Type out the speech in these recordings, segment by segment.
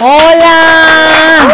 Hola.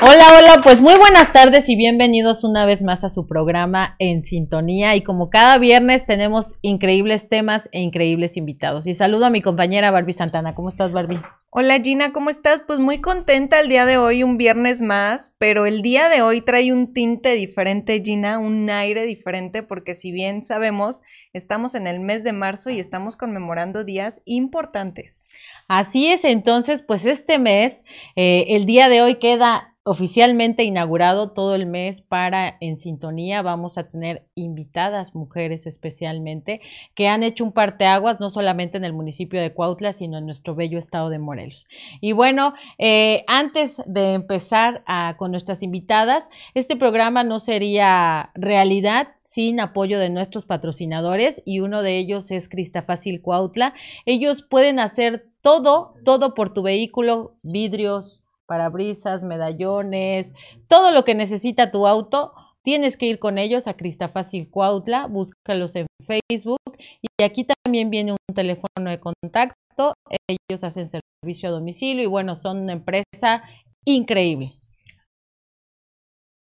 Hola, hola, pues muy buenas tardes y bienvenidos una vez más a su programa En Sintonía. Y como cada viernes tenemos increíbles temas e increíbles invitados. Y saludo a mi compañera Barbie Santana. ¿Cómo estás, Barbie? Hola Gina, ¿cómo estás? Pues muy contenta el día de hoy, un viernes más, pero el día de hoy trae un tinte diferente, Gina, un aire diferente, porque si bien sabemos, estamos en el mes de marzo y estamos conmemorando días importantes. Así es, entonces, pues este mes, eh, el día de hoy queda oficialmente inaugurado todo el mes para En Sintonía. Vamos a tener invitadas, mujeres especialmente, que han hecho un parteaguas no solamente en el municipio de Cuautla, sino en nuestro bello estado de Morelos. Y bueno, eh, antes de empezar con nuestras invitadas, este programa no sería realidad sin apoyo de nuestros patrocinadores y uno de ellos es Cristafácil Cuautla. Ellos pueden hacer todo, todo por tu vehículo, vidrios, parabrisas, medallones, todo lo que necesita tu auto, tienes que ir con ellos a Cristafácil Cuautla, búscalos en Facebook y aquí también viene un teléfono de contacto, ellos hacen servicio a domicilio y bueno, son una empresa increíble.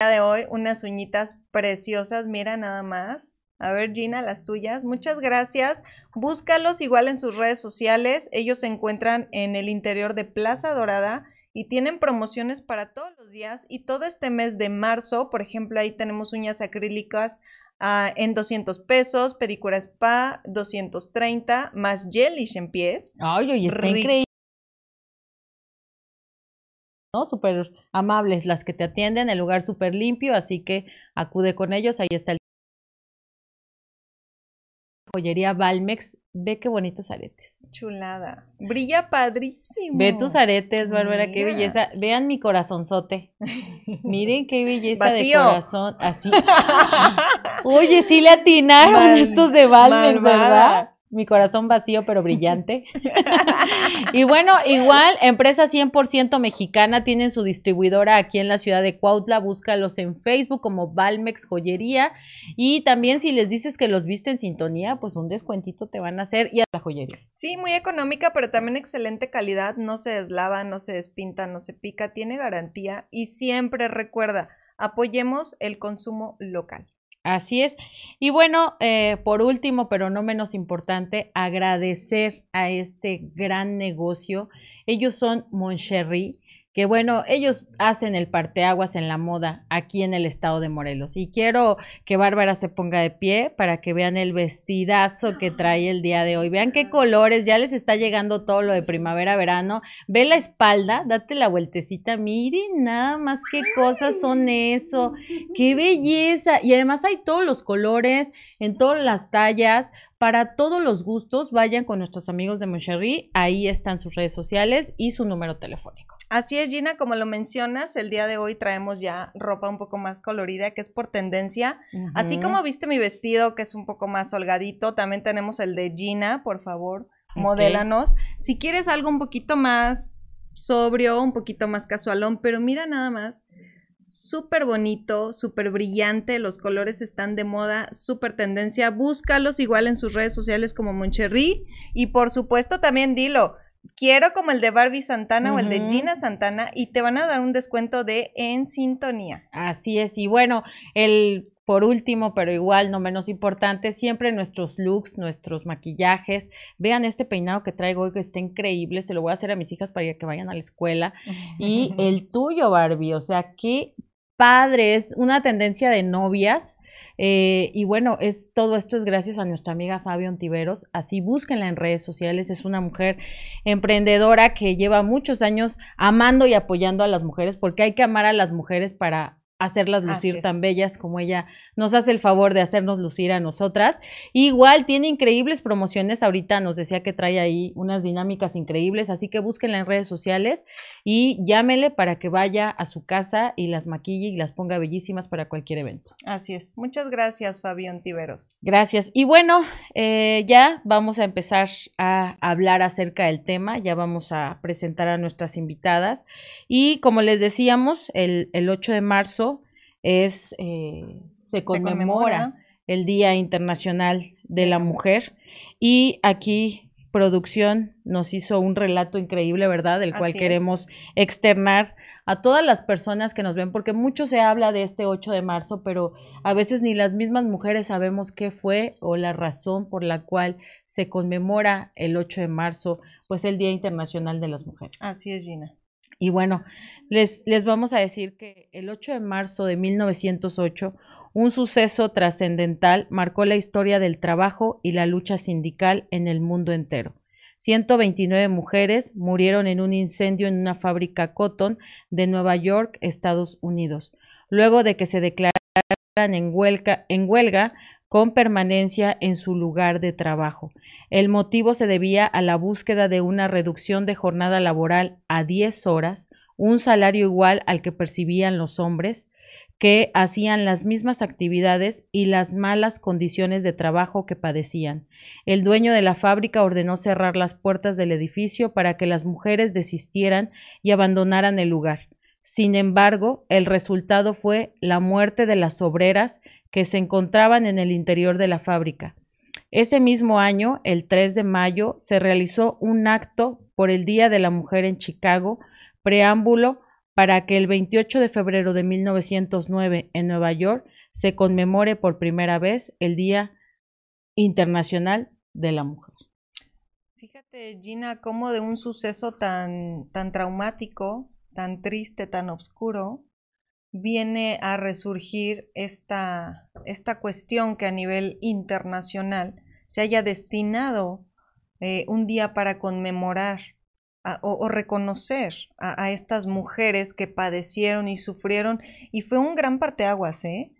De hoy unas uñitas preciosas, mira nada más. A ver, Gina, las tuyas. Muchas gracias. Búscalos igual en sus redes sociales. Ellos se encuentran en el interior de Plaza Dorada y tienen promociones para todos los días y todo este mes de marzo, por ejemplo, ahí tenemos uñas acrílicas ah, en 200 pesos, pedicura spa 230, más gelish en pies. Ay, oye, está increíble. ¿no? Súper amables las que te atienden, el lugar súper limpio, así que acude con ellos, ahí está el joyería Valmex. Ve qué bonitos aretes. Chulada. Brilla padrísimo. Ve tus aretes, Bárbara, qué belleza. Vean mi corazonzote. Miren qué belleza de corazón. Así. Oye, sí le atinaron estos de Valmex, ¿verdad? Mi corazón vacío pero brillante. y bueno, igual, empresa 100% mexicana, tienen su distribuidora aquí en la ciudad de Cuautla, búscalos en Facebook como Valmex Joyería y también si les dices que los viste en sintonía, pues un descuentito te van a hacer y a la joyería. Sí, muy económica, pero también excelente calidad, no se deslava, no se despinta, no se pica, tiene garantía y siempre recuerda, apoyemos el consumo local. Así es. Y bueno, eh, por último, pero no menos importante, agradecer a este gran negocio. Ellos son Moncherry que bueno, ellos hacen el parteaguas en la moda aquí en el estado de Morelos. Y quiero que Bárbara se ponga de pie para que vean el vestidazo que trae el día de hoy. Vean qué colores, ya les está llegando todo lo de primavera, verano. Ve la espalda, date la vueltecita, miren nada más qué cosas son eso, qué belleza. Y además hay todos los colores, en todas las tallas. Para todos los gustos, vayan con nuestros amigos de Moncherry. Ahí están sus redes sociales y su número telefónico. Así es, Gina, como lo mencionas, el día de hoy traemos ya ropa un poco más colorida, que es por tendencia. Así como viste mi vestido, que es un poco más holgadito, también tenemos el de Gina, por favor, modélanos. Si quieres algo un poquito más sobrio, un poquito más casualón, pero mira nada más, súper bonito, súper brillante, los colores están de moda, súper tendencia. Búscalos igual en sus redes sociales como Moncherry y por supuesto también dilo quiero como el de Barbie Santana o el de Gina Santana y te van a dar un descuento de en sintonía. Así es, y bueno, el por último, pero igual no menos importante, siempre nuestros looks, nuestros maquillajes. Vean este peinado que traigo hoy que está increíble, se lo voy a hacer a mis hijas para que vayan a la escuela. Y el tuyo, Barbie, o sea, qué padre, es una tendencia de novias eh, y bueno, es, todo esto es gracias a nuestra amiga Fabio Ontiveros. Así búsquenla en redes sociales. Es una mujer emprendedora que lleva muchos años amando y apoyando a las mujeres, porque hay que amar a las mujeres para hacerlas lucir tan bellas como ella nos hace el favor de hacernos lucir a nosotras. Igual tiene increíbles promociones, ahorita nos decía que trae ahí unas dinámicas increíbles, así que búsquenla en redes sociales y llámele para que vaya a su casa y las maquille y las ponga bellísimas para cualquier evento. Así es. Muchas gracias, Fabián Tiveros. Gracias. Y bueno, eh, ya vamos a empezar a hablar acerca del tema, ya vamos a presentar a nuestras invitadas y como les decíamos, el, el 8 de marzo es, eh, se, conmemora el Día Internacional de la Mujer y aquí producción nos hizo un relato increíble, ¿verdad? Del cual queremos externar a todas las personas que nos ven, porque mucho se habla de este 8 de marzo, pero a veces ni las mismas mujeres sabemos qué fue o la razón por la cual se conmemora el 8 de marzo, pues el Día Internacional de las Mujeres. Así es, Gina. Y bueno, les, vamos a decir que el 8 de marzo de 1908 un suceso trascendental marcó la historia del trabajo y la lucha sindical en el mundo entero. 129 mujeres murieron en un incendio en una fábrica Cotton de Nueva York, Estados Unidos, luego de que se declararan en huelga, en huelga con permanencia en su lugar de trabajo. El motivo se debía a la búsqueda de una reducción de jornada laboral a 10 horas, un salario igual al que percibían los hombres, que hacían las mismas actividades y las malas condiciones de trabajo que padecían. El dueño de la fábrica ordenó cerrar las puertas del edificio para que las mujeres desistieran y abandonaran el lugar. Sin embargo, el resultado fue la muerte de las obreras que se encontraban en el interior de la fábrica. Ese mismo año, el 3 de mayo, se realizó un acto por el Día de la Mujer en Chicago, preámbulo para que el 28 de febrero de 1909 en Nueva York se conmemore por primera vez el Día Internacional de la Mujer. Fíjate, Gina, cómo de un suceso tan, tan traumático, tan triste, tan oscuro, viene a resurgir esta, esta cuestión que a nivel internacional se haya destinado eh, un día para conmemorar o, reconocer a, estas mujeres que padecieron y sufrieron. Y fue un gran parteaguas, ¿eh?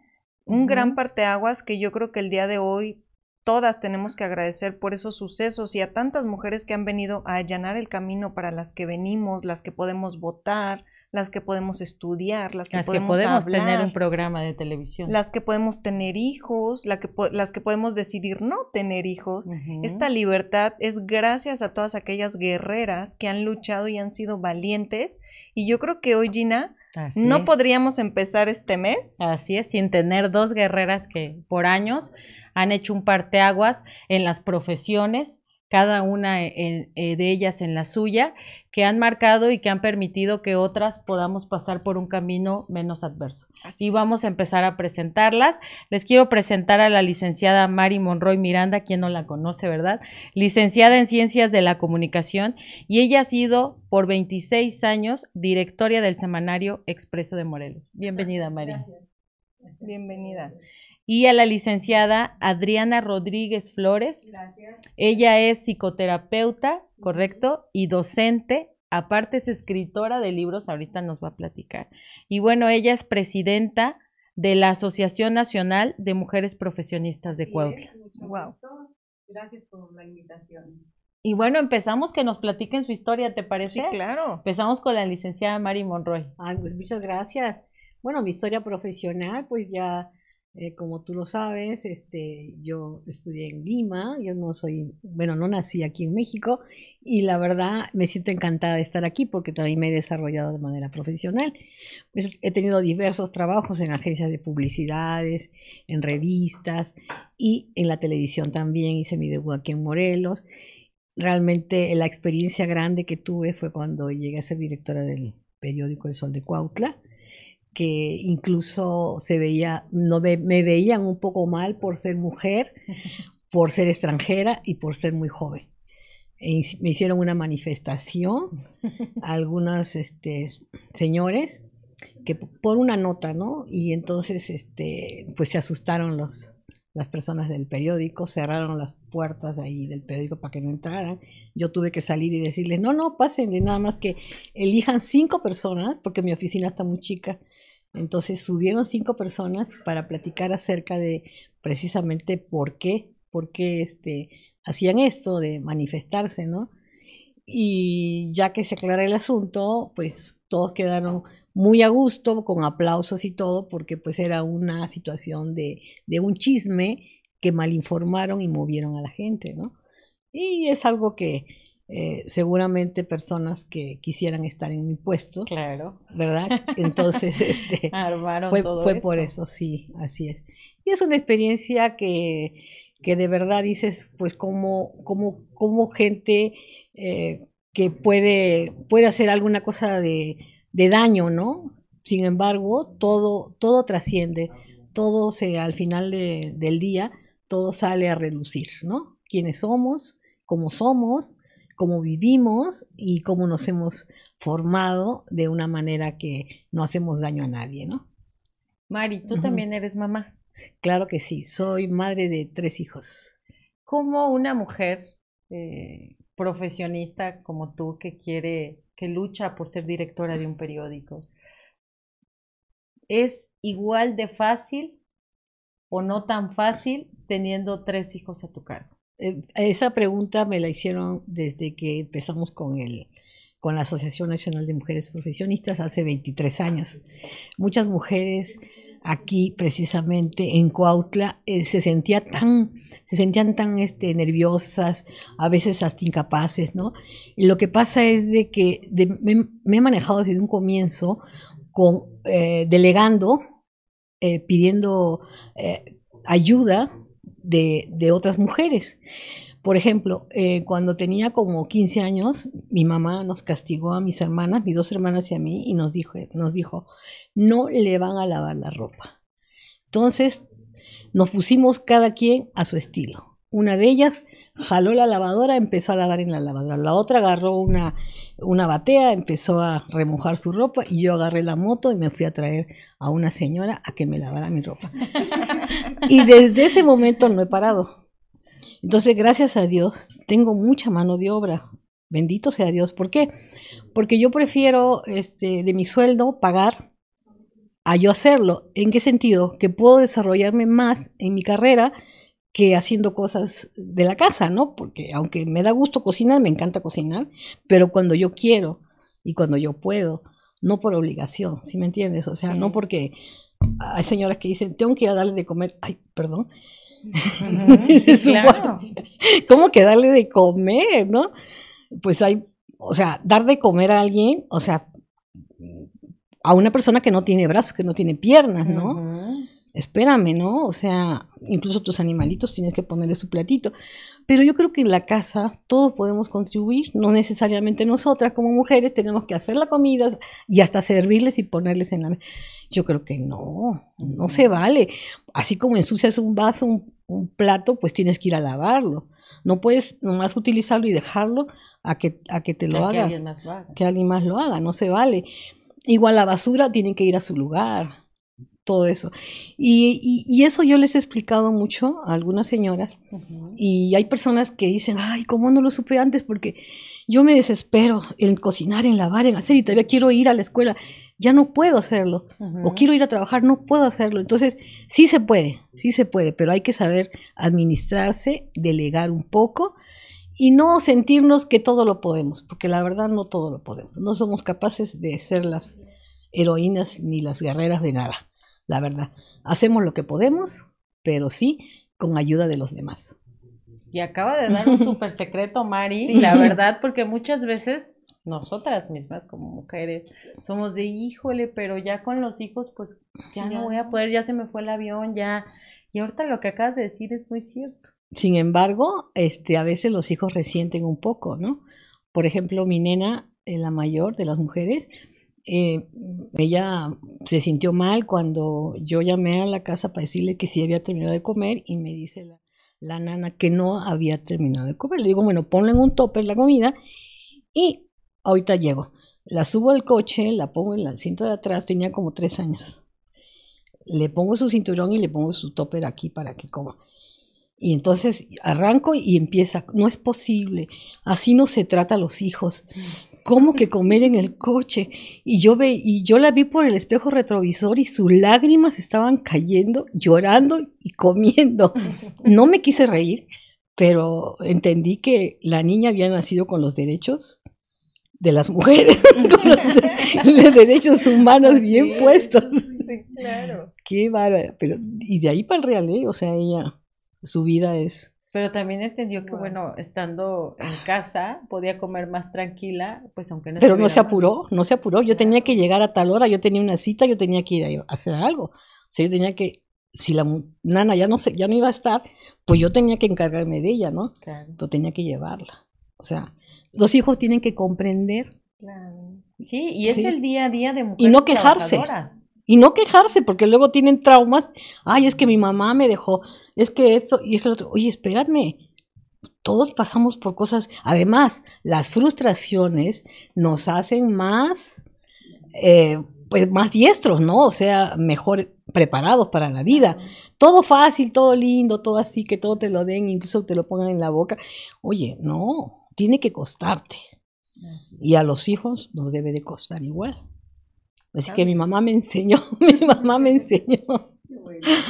Un gran parteaguas que yo creo que el día de hoy todas tenemos que agradecer por esos sucesos y a tantas mujeres que han venido a allanar el camino para las que venimos, las que podemos votar, las que podemos estudiar, las que podemos, tener un programa de televisión, las que podemos tener hijos, la que las que podemos decidir no tener hijos. Esta libertad es gracias a todas aquellas guerreras que han luchado y han sido valientes. Y yo creo que hoy, Gina, no podríamos empezar este mes. Así es, sin tener dos guerreras que por años han hecho un parteaguas en las profesiones cada una eh, de ellas en la suya, que han marcado y que han permitido que otras podamos pasar por un camino menos adverso. y vamos a empezar a presentarlas. Les quiero presentar a la licenciada Mari Monroy Miranda, quien no la conoce, ¿verdad? Licenciada en Ciencias de la Comunicación y ella ha sido por 26 años directoria del semanario Expreso de Morelos. Bienvenida, Mari. Bienvenida y a la licenciada Adriana Rodríguez Flores. Gracias. Ella es psicoterapeuta, ¿correcto? Y docente. Aparte es escritora de libros, ahorita nos va a platicar. Y bueno, ella es presidenta de la Asociación Nacional de Mujeres Profesionistas de Cuautla. Wow. Gracias por la invitación. Y bueno, empezamos que nos platiquen su historia, ¿te parece? Sí, claro. Empezamos con la licenciada Mari Monroy. Ay, pues muchas gracias. Bueno, mi historia profesional, pues ya eh, como tú lo sabes, este, yo estudié en Lima, yo no soy, bueno, no nací aquí en México y la verdad me siento encantada de estar aquí porque también me he desarrollado de manera profesional. Pues he tenido diversos trabajos en agencias de publicidades, en revistas y en la televisión también, hice mi debut aquí en Morelos. Realmente la experiencia grande que tuve fue cuando llegué a ser directora del periódico El Sol de Cuautla que incluso se veía, no me, veían un poco mal por ser mujer, por ser extranjera y por ser muy joven. E me hicieron una manifestación algunos este, señores que por una nota, ¿no? Y entonces este, pues se asustaron los, las personas del periódico, cerraron las puertas ahí del periódico para que no entraran. Yo tuve que salir y decirles, no, no, pásenle, nada más que elijan cinco personas, porque mi oficina está muy chica, entonces subieron cinco personas para platicar acerca de precisamente por qué, por qué este, hacían esto de manifestarse, ¿no? Y ya que se aclara el asunto, pues todos quedaron muy a gusto, con aplausos y todo, porque pues era una situación de, de un chisme que malinformaron y movieron a la gente, ¿no? Y es algo que, eh, seguramente personas que quisieran estar en mi puesto. Claro. ¿Verdad? Entonces, este, fue, fue por eso, sí, así es. Y es una experiencia que, que de verdad dices, pues como, como, como gente eh, que puede, puede hacer alguna cosa de, de daño, ¿no? Sin embargo, todo, todo trasciende, todo se, al final del día, todo sale a relucir, ¿no? Quiénes somos, cómo somos, cómo vivimos y cómo nos hemos formado de una manera que no hacemos daño a nadie, ¿no? Mari, tú también eres mamá. Claro que sí, soy madre de tres hijos. ¿Cómo una mujer eh, profesionista como tú que quiere, que lucha por ser directora de un periódico, es igual de fácil o no tan fácil teniendo tres hijos a tu cargo? Eh, esa pregunta me la hicieron desde que empezamos con el, con la Asociación Nacional de Mujeres Profesionistas hace 23 años. Muchas mujeres aquí precisamente en Coautla eh, se sentía tan se sentían tan este nerviosas a veces hasta incapaces no y lo que pasa es de que me, he manejado desde un comienzo con eh, delegando eh, pidiendo ayuda de, de otras mujeres por ejemplo, eh, cuando tenía como 15 años, mi mamá nos castigó a mis hermanas, mis dos hermanas y a mí, y nos dijo, nos dijo, no le van a lavar la ropa. Entonces, nos pusimos cada quien a su estilo. Una de ellas jaló la lavadora, empezó a lavar en la lavadora. La otra agarró una, una batea, empezó a remojar su ropa y yo agarré la moto y me fui a traer a una señora a que me lavara mi ropa. y desde ese momento no he parado. Entonces, gracias a Dios, tengo mucha mano de obra. Bendito sea Dios. ¿Por qué? Porque yo prefiero este, de mi sueldo pagar a yo hacerlo. ¿En qué sentido? Que puedo desarrollarme más en mi carrera que haciendo cosas de la casa, ¿no? Porque aunque me da gusto cocinar, me encanta cocinar, pero cuando yo quiero y cuando yo puedo, no por obligación, ¿sí me entiendes? O sea, no porque hay señoras que dicen, tengo que ir a darle de comer, ay, perdón, claro. ¿Cómo que darle de comer, no? Pues hay, o sea, dar de comer a alguien, o sea, a una persona que no tiene brazos, que no tiene piernas, ¿no? Espérame, ¿no? O sea, incluso tus animalitos tienes que ponerle su platito. Pero yo creo que en la casa todos podemos contribuir, no necesariamente nosotras como mujeres tenemos que hacer la comida y hasta servirles y ponerles en la mesa. Yo creo que no, no se vale. Así como ensucias un vaso, un, plato, pues tienes que ir a lavarlo. No puedes nomás utilizarlo y dejarlo a que, a que te lo haga. Que alguien, más lo haga. que alguien más lo haga, no se vale. Igual la basura tiene que ir a su lugar todo eso. Y, eso yo les he explicado mucho a algunas señoras y hay personas que dicen, ay, ¿cómo no lo supe antes? Porque yo me desespero en cocinar, en lavar, en hacer y todavía quiero ir a la escuela, ya no puedo hacerlo. O quiero ir a trabajar, no puedo hacerlo. Entonces, sí se puede, sí se puede, pero hay que saber administrarse, delegar un poco y no sentirnos que todo lo podemos, porque la verdad no todo lo podemos. No somos capaces de ser las heroínas ni las guerreras de nada la verdad. Hacemos lo que podemos, pero sí con ayuda de los demás. Y acaba de dar un súper secreto, Mari, la verdad, porque muchas veces nosotras mismas como mujeres somos de híjole, pero ya con los hijos, pues ya, no voy a poder, ya se me fue el avión, ya. Y ahorita lo que acabas de decir es muy cierto. Sin embargo, este, a veces los hijos resienten un poco, ¿no? Por ejemplo, mi nena, eh, la mayor de las mujeres, eh, ella se sintió mal cuando yo llamé a la casa para decirle que sí había terminado de comer y me dice la, la nana que no había terminado de comer. Le digo, bueno, ponle en un topper la comida y ahorita llego. La subo al coche, la pongo en el cinto de atrás, tenía como tres años. Le pongo su cinturón y le pongo su topper aquí para que coma. Y entonces arranco y empieza, no es posible, así no se trata a los hijos. ¿Cómo que comer en el coche? Y yo ve, y yo la vi por el espejo retrovisor y sus lágrimas estaban cayendo, llorando y comiendo. No me quise reír, pero entendí que la niña había nacido con los derechos de las mujeres, con los, derechos humanos bien puestos. Sí, claro. Qué bárbaro. Pero, y de ahí para el real, ¿eh? O sea, ella, su vida es pero también entendió que, bueno, estando en casa podía comer más tranquila, pues aunque no Pero no se apuró, no se apuró. Yo tenía que llegar a tal hora, yo tenía una cita, yo tenía que ir a hacer algo. O sea, yo tenía que si la nana ya no, se, ya no iba a estar, pues yo tenía que encargarme de ella, ¿no? Claro. Pero tenía que llevarla. O sea, los hijos tienen que comprender. Claro. Sí, y es el día a día de mujeres Y no quejarse. Y no quejarse, porque luego tienen traumas. Ay, es que mi mamá me dejó. Es que esto y es que otro. Oye, espérame. Todos pasamos por cosas. Además, las frustraciones nos hacen más, eh, pues más diestros, ¿no? O sea, mejor preparados para la vida. Todo fácil, todo lindo, todo así, que todo te lo den, incluso te lo pongan en la boca. Oye, no, tiene que costarte. Y a los hijos nos debe de costar igual. Así que mi mamá me enseñó, mi mamá me enseñó.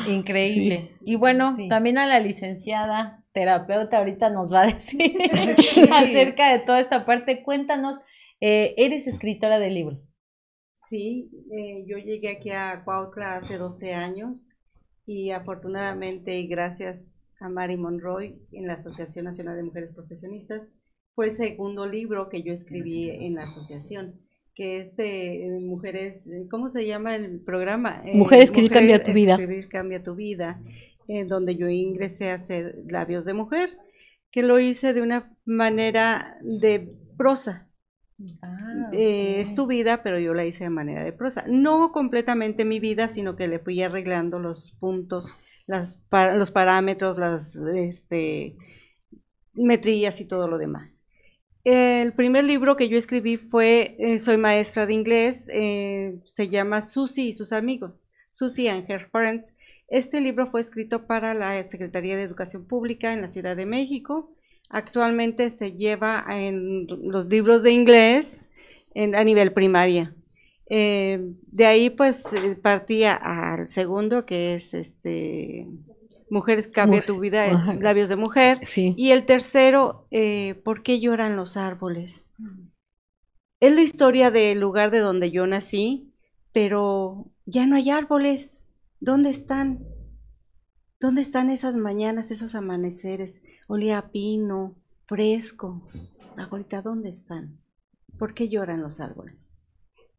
Increíble. Y bueno, también a la licenciada terapeuta ahorita nos va a decir acerca de toda esta parte. Cuéntanos, eh, eres escritora de libros. Sí, eh, yo llegué aquí a Cuautla hace 12 años y afortunadamente y gracias a Mari Monroy en la Asociación Nacional de Mujeres Profesionistas fue el segundo libro que yo escribí en la asociación, que es de mujeres, ¿cómo se llama el programa? Eh, mujeres escribir cambia tu vida. Escribir cambia tu vida, en donde yo ingresé a hacer labios de mujer, que lo hice de una manera de prosa, Ah, eh, es tu vida, pero yo la hice de manera de prosa. No completamente mi vida, sino que le fui arreglando los puntos, las, los parámetros, las este, metrillas y todo lo demás. El primer libro que yo escribí fue eh, Soy maestra de inglés, eh, se llama Susie y sus amigos, Susie and Her Parents. Este libro fue escrito para la Secretaría de Educación Pública en la Ciudad de México actualmente se lleva en los libros de inglés a nivel primaria. Eh, de ahí pues partía al segundo que es este Mujeres cambia tu vida, labios de mujer. Y el tercero, eh, ¿por qué lloran los árboles? Es la historia del lugar de donde yo nací, pero ya no hay árboles. ¿Dónde están? ¿Dónde están esas mañanas, esos amaneceres? Olía pino, fresco. Ahorita, ¿dónde están? ¿Por qué lloran los árboles?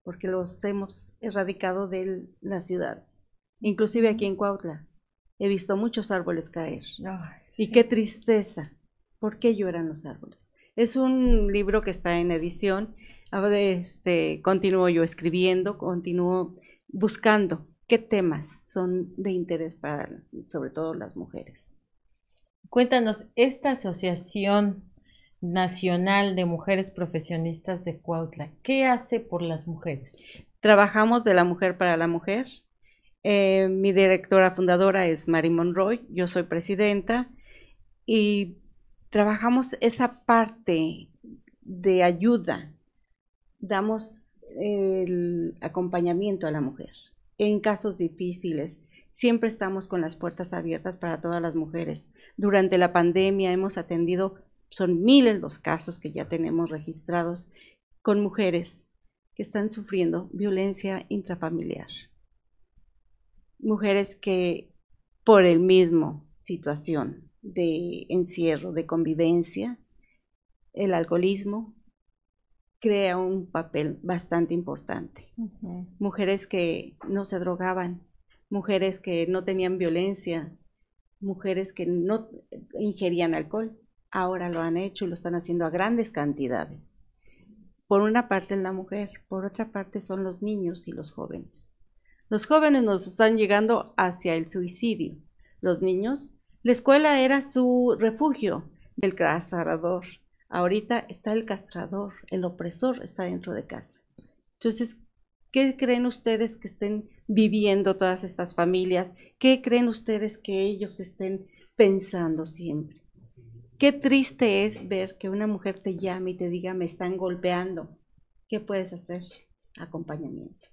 Porque los hemos erradicado de las ciudades. Inclusive aquí en Cuautla he visto muchos árboles caer. Y qué tristeza. ¿Por qué lloran los árboles? Es un libro que está en edición. Este, continúo yo escribiendo, continúo buscando qué temas son de interés para sobre todo las mujeres. Cuéntanos, esta Asociación Nacional de Mujeres Profesionistas de Cuautla, ¿qué hace por las mujeres? Trabajamos de la mujer para la mujer. Eh, mi directora fundadora es Mary Monroy, yo soy presidenta y trabajamos esa parte de ayuda, damos el acompañamiento a la mujer en casos difíciles. Siempre estamos con las puertas abiertas para todas las mujeres. Durante la pandemia hemos atendido, son miles los casos que ya tenemos registrados con mujeres que están sufriendo violencia intrafamiliar. Mujeres que por el mismo situación de encierro, de convivencia, el alcoholismo, crea un papel bastante importante. Mujeres que no se drogaban, mujeres que no tenían violencia, mujeres que no ingerían alcohol, ahora lo han hecho y lo están haciendo a grandes cantidades. Por una parte es la mujer, por otra parte son los niños y los jóvenes. Los jóvenes nos están llegando hacia el suicidio. Los niños, la escuela era su refugio del castrador, Ahorita está el castrador, el opresor está dentro de casa. Entonces, ¿qué creen ustedes que estén viviendo todas estas familias? ¿Qué creen ustedes que ellos estén pensando siempre? Qué triste es ver que una mujer te llame y te diga, me están golpeando. ¿Qué puedes hacer? Acompañamiento.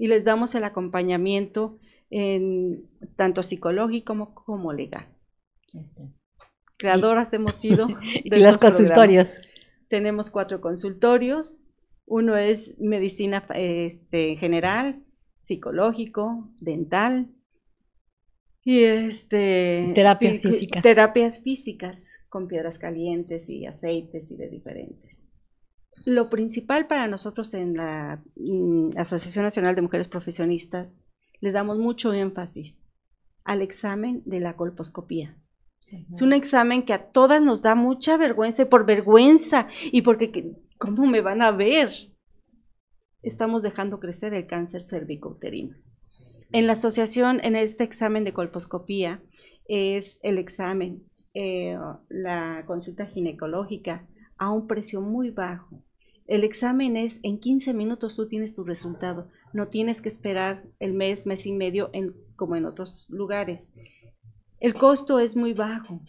Y les damos el acompañamiento en, tanto psicológico como, legal creadoras hemos sido de y los consultorios. Tenemos cuatro consultorios. Uno es medicina este, general, psicológico, dental y este terapias físicas. Terapias físicas con piedras calientes y aceites y de diferentes. Lo principal para nosotros en la mm, Asociación Nacional de Mujeres Profesionistas le damos mucho énfasis al examen de la colposcopía. Es un examen que a todas nos da mucha vergüenza y por vergüenza y porque, ¿cómo me van a ver? Estamos dejando crecer el cáncer cervicouterino. En la asociación, en este examen de colposcopía, es el examen, eh, la consulta ginecológica a un precio muy bajo. El examen es en 15 minutos tú tienes tu resultado. No tienes que esperar el mes, mes y medio en, como en otros lugares. El costo es muy bajo.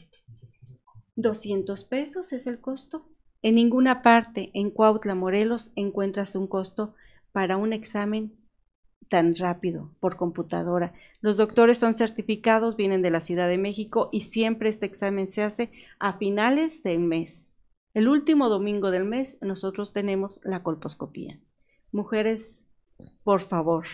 200 pesos es el costo. En ninguna parte en Cuautla, Morelos, encuentras un costo para un examen tan rápido por computadora. Los doctores son certificados, vienen de la Ciudad de México y siempre este examen se hace a finales del mes. El último domingo del mes nosotros tenemos la colposcopía. Mujeres, por favor,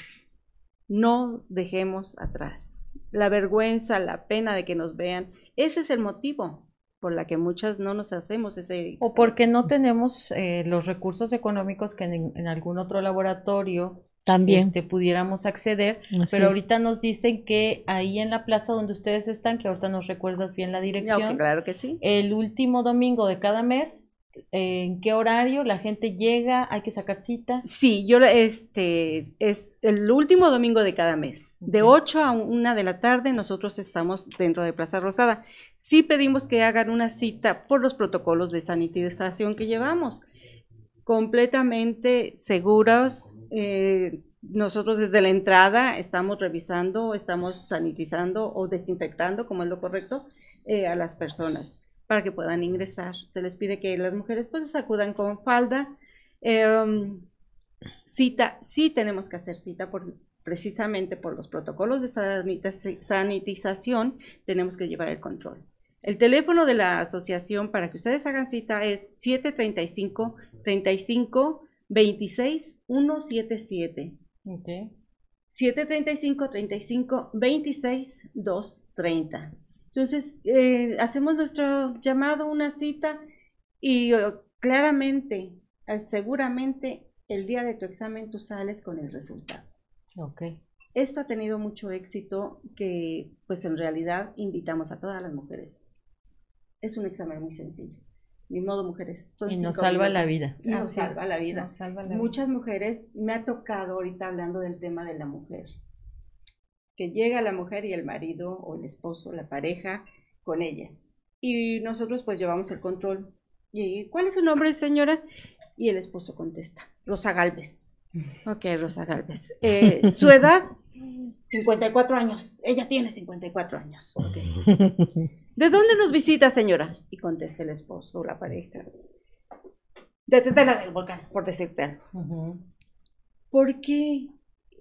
no dejemos atrás. La vergüenza, la pena de que nos vean, ese es el motivo por la que muchas no nos hacemos ese... O porque no tenemos eh, los recursos económicos que en, algún otro laboratorio también este, pudiéramos acceder, pero ahorita nos dicen que ahí en la plaza donde ustedes están, que ahorita nos recuerdas bien la dirección, claro que sí. El último domingo de cada mes ¿En qué horario la gente llega? ¿Hay que sacar cita? Sí, yo este es el último domingo de cada mes. De 8 a 1 de la tarde nosotros estamos dentro de Plaza Rosada. Sí pedimos que hagan una cita por los protocolos de sanitización que llevamos. Completamente seguros. Eh, nosotros desde la entrada estamos revisando, estamos sanitizando o desinfectando, como es lo correcto, eh, a las personas para que puedan ingresar. Se les pide que las mujeres pues acudan con falda. Em, cita, sí tenemos que hacer cita por, precisamente por los protocolos de sanitización, tenemos que llevar el control. El teléfono de la asociación para que ustedes hagan cita es 735 35 26 177. Okay. 735 35 26 230. Entonces, eh, hacemos nuestro llamado, una cita y oh, claramente, eh, seguramente el día de tu examen tú sales con el resultado. Ok. Esto ha tenido mucho éxito que pues en realidad invitamos a todas las mujeres. Es un examen muy sencillo. Ni modo, mujeres. Son y nos salva la vida. nos salva la vida. Muchas mujeres, me ha tocado ahorita hablando del tema de la mujer que llega la mujer y el marido o el esposo, la pareja, con ellas. Y nosotros pues llevamos el control. ¿Y cuál es su nombre, señora? Y el esposo contesta, Rosa Galvez. Ok, Rosa Galvez. Eh, ¿Su edad? 54 años. Ella tiene 54 años. ¿De dónde nos visita, señora? Y contesta el esposo o la pareja. De Tetela del Volcán, por decirte algo. ¿Por qué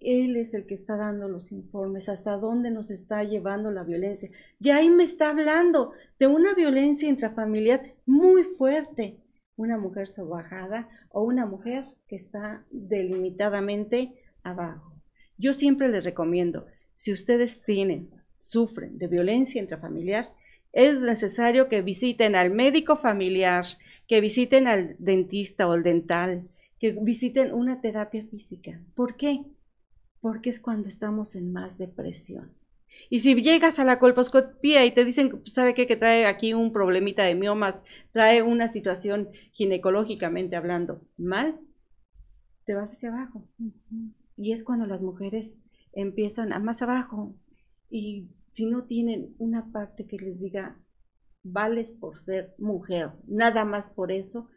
él es el que está dando los informes, hasta dónde nos está llevando la violencia. Y ahí me está hablando de una violencia intrafamiliar muy fuerte. Una mujer salvajada o una mujer que está delimitadamente abajo. Yo siempre les recomiendo, si ustedes tienen, sufren de violencia intrafamiliar, es necesario que visiten al médico familiar, que visiten al dentista o al dental, que visiten una terapia física. ¿Por qué? porque es cuando estamos en más depresión. Y si llegas a la colposcopía y te dicen, ¿sabe qué? Que trae aquí un problemita de miomas, trae una situación ginecológicamente hablando mal, te vas hacia abajo. Y es cuando las mujeres empiezan a más abajo. Y si no tienen una parte que les diga, vales por ser mujer, nada más por eso,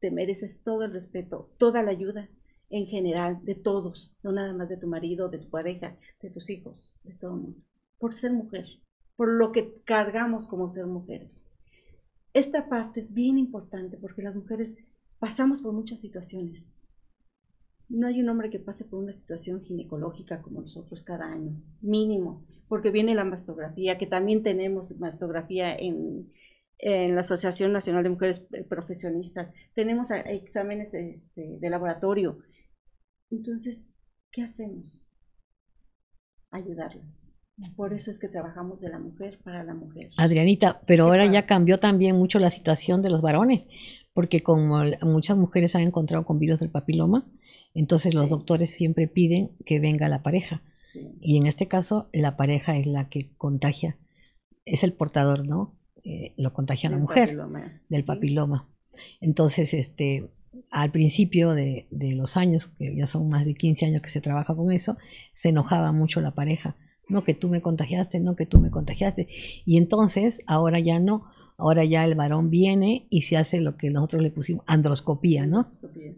te mereces todo el respeto, toda la ayuda en general, de todos, no nada más de tu marido, de tu pareja, de tus hijos, de todo el mundo, por ser mujer, por lo que cargamos como ser mujeres. Esta parte es bien importante porque las mujeres pasamos por muchas situaciones. No hay un hombre que pase por una situación ginecológica como nosotros cada año, mínimo, porque viene la mastografía, que también tenemos mastografía en, en la Asociación Nacional de Mujeres Profesionistas, tenemos exámenes de, este, de laboratorio, entonces, ¿qué hacemos? Ayudarlas. Por eso es que trabajamos de la mujer para la mujer. Adrianita, pero ahora ya cambió también mucho la situación de los varones, porque como muchas mujeres han encontrado con virus del papiloma, entonces los doctores siempre piden que venga la pareja. Y en este caso, la pareja es la que contagia, es el portador, ¿no? Eh, lo contagia a la mujer del papiloma. Entonces, este, al principio de, los años, que ya son más de 15 años que se trabaja con eso, se enojaba mucho la pareja. No que tú me contagiaste, no que tú me contagiaste. Y entonces, ahora ya no. Ahora ya el varón viene y se hace lo que nosotros le pusimos, androscopía, ¿no?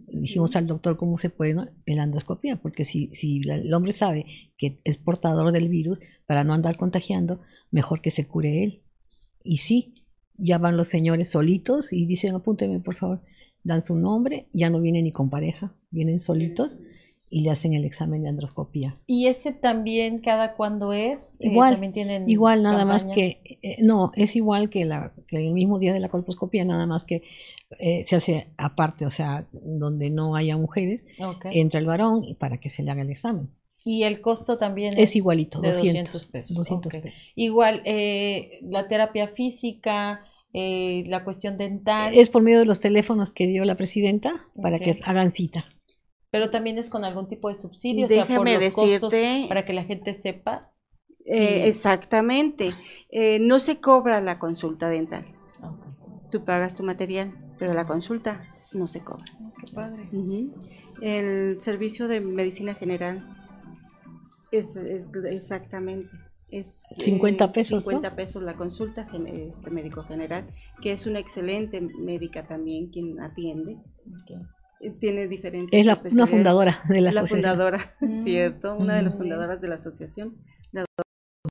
Dijimos al doctor cómo se puede, ¿no? El androscopía, porque si, si el hombre sabe que es portador del virus, para no andar contagiando, mejor que se cure él. Y sí, ya van los señores solitos y dicen, apúnteme por favor, dan su nombre, ya no vienen ni con pareja, vienen solitos y le hacen el examen de androscopía. ¿Y ese también cada cuándo es? Eh, igual, ¿también tienen igual nada más que, eh, no, es igual que, la, que el mismo día de la colposcopía, nada más que eh, se hace aparte, o sea, donde no haya mujeres, entra el varón y para que se le haga el examen. Y el costo también es, igualito, 200, pesos. 200 pesos. Igual, la terapia física, la cuestión dental. Es por medio de los teléfonos que dio la presidenta para que hagan cita pero también es con algún tipo de subsidio, Déjame decirte, para que la gente sepa. Eh, exactamente. Eh, no se cobra la consulta dental. Tú pagas tu material, pero la consulta no se cobra. Qué padre. El servicio de medicina general es, exactamente. Es 50 eh, pesos. 50 pesos la consulta este médico general, que es una excelente médica también quien atiende. Eh, tiene diferentes. Es la, una fundadora de la, la fundadora, mm. cierto, una de las fundadoras de la asociación, la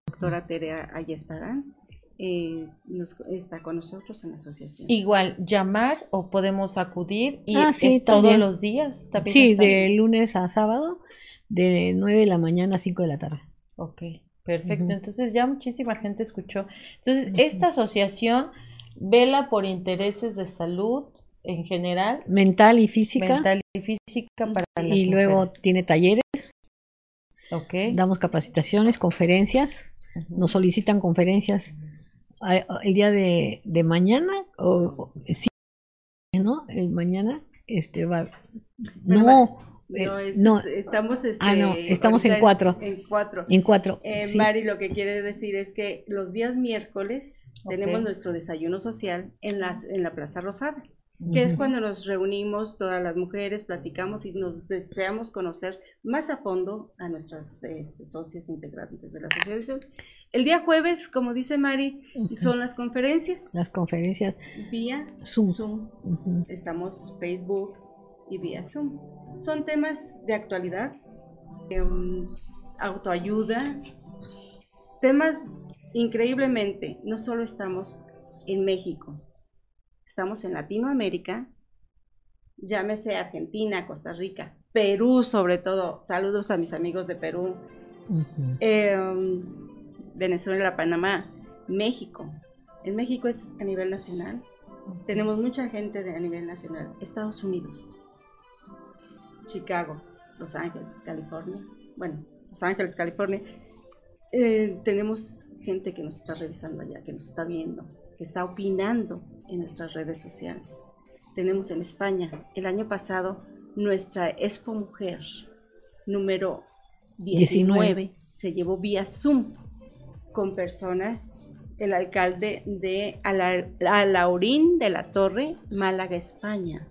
doctora Terea Ayestarán. Eh, nos, está con nosotros en la asociación. Igual, llamar o podemos acudir y ah, todos los días. ¿también sí, de lunes a sábado, de 9 de la mañana a 5 de la tarde. Ok, perfecto. Entonces ya muchísima gente escuchó. Entonces, esta asociación vela por intereses de salud en general. Mental y física. Mental y física para Y luego tiene talleres. Okay. Damos capacitaciones, conferencias. Nos solicitan conferencias. El día de, de mañana, o, sí, ¿no? El mañana, este va. no. No, eh, estamos este, ah, no, estamos en cuatro. En cuatro. En cuatro. Eh, Mari, lo que quiere decir es que los días miércoles tenemos nuestro desayuno social en, las, en la Plaza Rosada que es cuando nos reunimos todas las mujeres, platicamos y nos deseamos conocer más a fondo a nuestras este, socias integrantes de la asociación. El día jueves, como dice Mari, son las conferencias. Las conferencias. Vía Zoom. Estamos Facebook y vía Zoom. Son temas de actualidad, em, autoayuda, temas increíblemente, no solo estamos en México, estamos en Latinoamérica, llámese Argentina, Costa Rica, Perú sobre todo, saludos a mis amigos de Perú, em, Venezuela, Panamá, México. En México es a nivel nacional, tenemos mucha gente de, a nivel nacional, Estados Unidos, Chicago, Los Ángeles, California, bueno, Los Ángeles, California, eh, tenemos gente que nos está revisando allá, que nos está viendo, que está opinando en nuestras redes sociales. Tenemos en España el año pasado nuestra Expo Mujer número 19, se llevó vía Zoom con personas, el alcalde de Alaurín de la Torre, Málaga, España.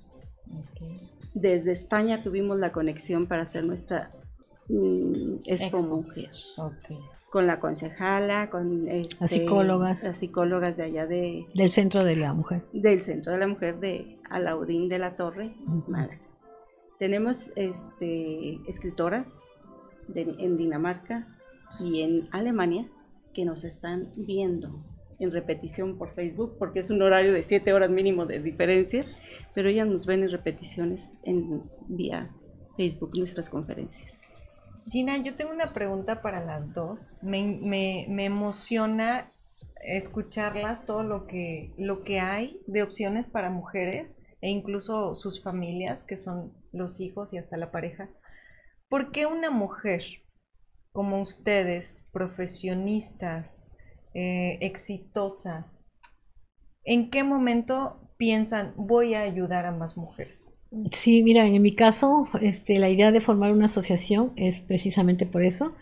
Desde España tuvimos la conexión para hacer nuestra mm, Expo, Mujer con la concejala, con las este, psicólogas. Las psicólogas de allá de... Del Centro de la Mujer. Del Centro de la Mujer de Alaudín de la Torre, Málaga. Tenemos este, escritoras en Dinamarca y en Alemania que nos están viendo en repetición por Facebook, porque es un horario de siete horas mínimo de diferencia, pero ellas nos ven en repeticiones en vía Facebook nuestras conferencias. Gina, yo tengo una pregunta para las dos. Me, emociona escucharlas, todo lo que, lo que hay de opciones para mujeres e incluso sus familias, que son los hijos y hasta la pareja. ¿Por qué una mujer como ustedes, profesionistas, eh, exitosas, en qué momento piensan, voy a ayudar a más mujeres? Sí, mira, en mi caso, este, la idea de formar una asociación es precisamente por eso,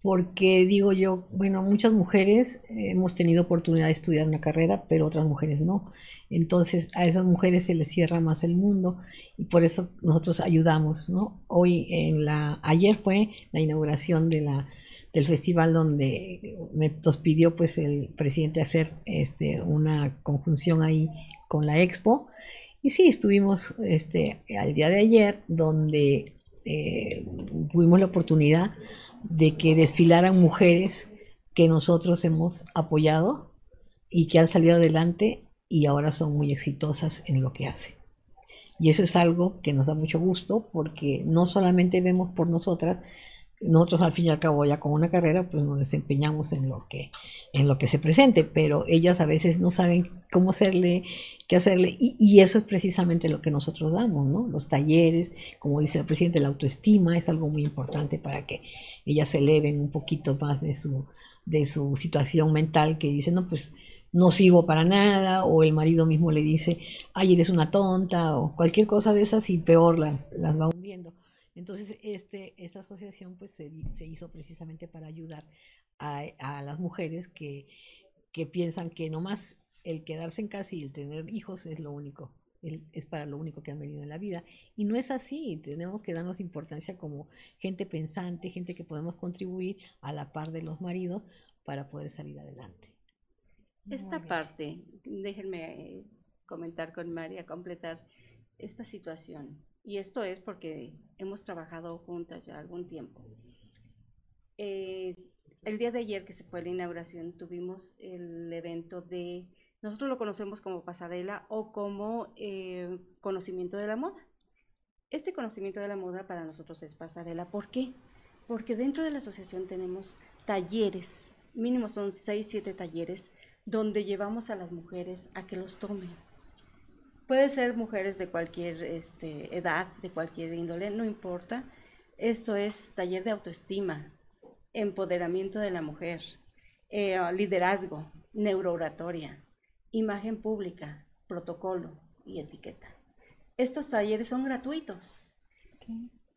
porque digo yo, bueno, muchas mujeres hemos tenido oportunidad de estudiar una carrera, pero otras mujeres no. Entonces a esas mujeres se les cierra más el mundo y por eso nosotros ayudamos, ¿no? Hoy en la, ayer fue la inauguración de la, del festival donde me nos pidió pues el presidente hacer este, una conjunción ahí con la expo y sí, estuvimos este, al día de ayer donde eh, tuvimos la oportunidad de que desfilaran mujeres que nosotros hemos apoyado y que han salido adelante y ahora son muy exitosas en lo que hacen. Y eso es algo que nos da mucho gusto porque no solamente vemos por nosotras, nosotros al fin y al cabo ya con una carrera pues nos desempeñamos en lo que en lo que se presente pero ellas a veces no saben cómo hacerle qué hacerle y, eso es precisamente lo que nosotros damos no los talleres como dice el presidente la autoestima es algo muy importante para que ellas se eleven un poquito más de su de su situación mental que dice no pues no sirvo para nada o el marido mismo le dice ay eres una tonta o cualquier cosa de esas y peor las va hundiendo entonces, este, esta asociación pues, se, hizo precisamente para ayudar a, las mujeres que, que, piensan que nomás el quedarse en casa y el tener hijos es lo único, es para lo único que han venido en la vida. Y no es así, tenemos que darnos importancia como gente pensante, gente que podemos contribuir a la par de los maridos para poder salir adelante. Esta parte, déjenme comentar con María, completar esta situación y esto es porque hemos trabajado juntas ya algún tiempo. Eh, el día de ayer que se fue la inauguración tuvimos el evento de, nosotros lo conocemos como pasarela o como eh, conocimiento de la moda. Este conocimiento de la moda para nosotros es pasarela. ¿Por qué? Porque dentro de la asociación tenemos talleres, mínimo son 6, 7 talleres, donde llevamos a las mujeres a que los tomen Puede ser mujeres de cualquier este, edad, de cualquier índole, no importa. Esto es taller de autoestima, empoderamiento de la mujer, eh, liderazgo, neurooratoria, imagen pública, protocolo y etiqueta. Estos talleres son gratuitos.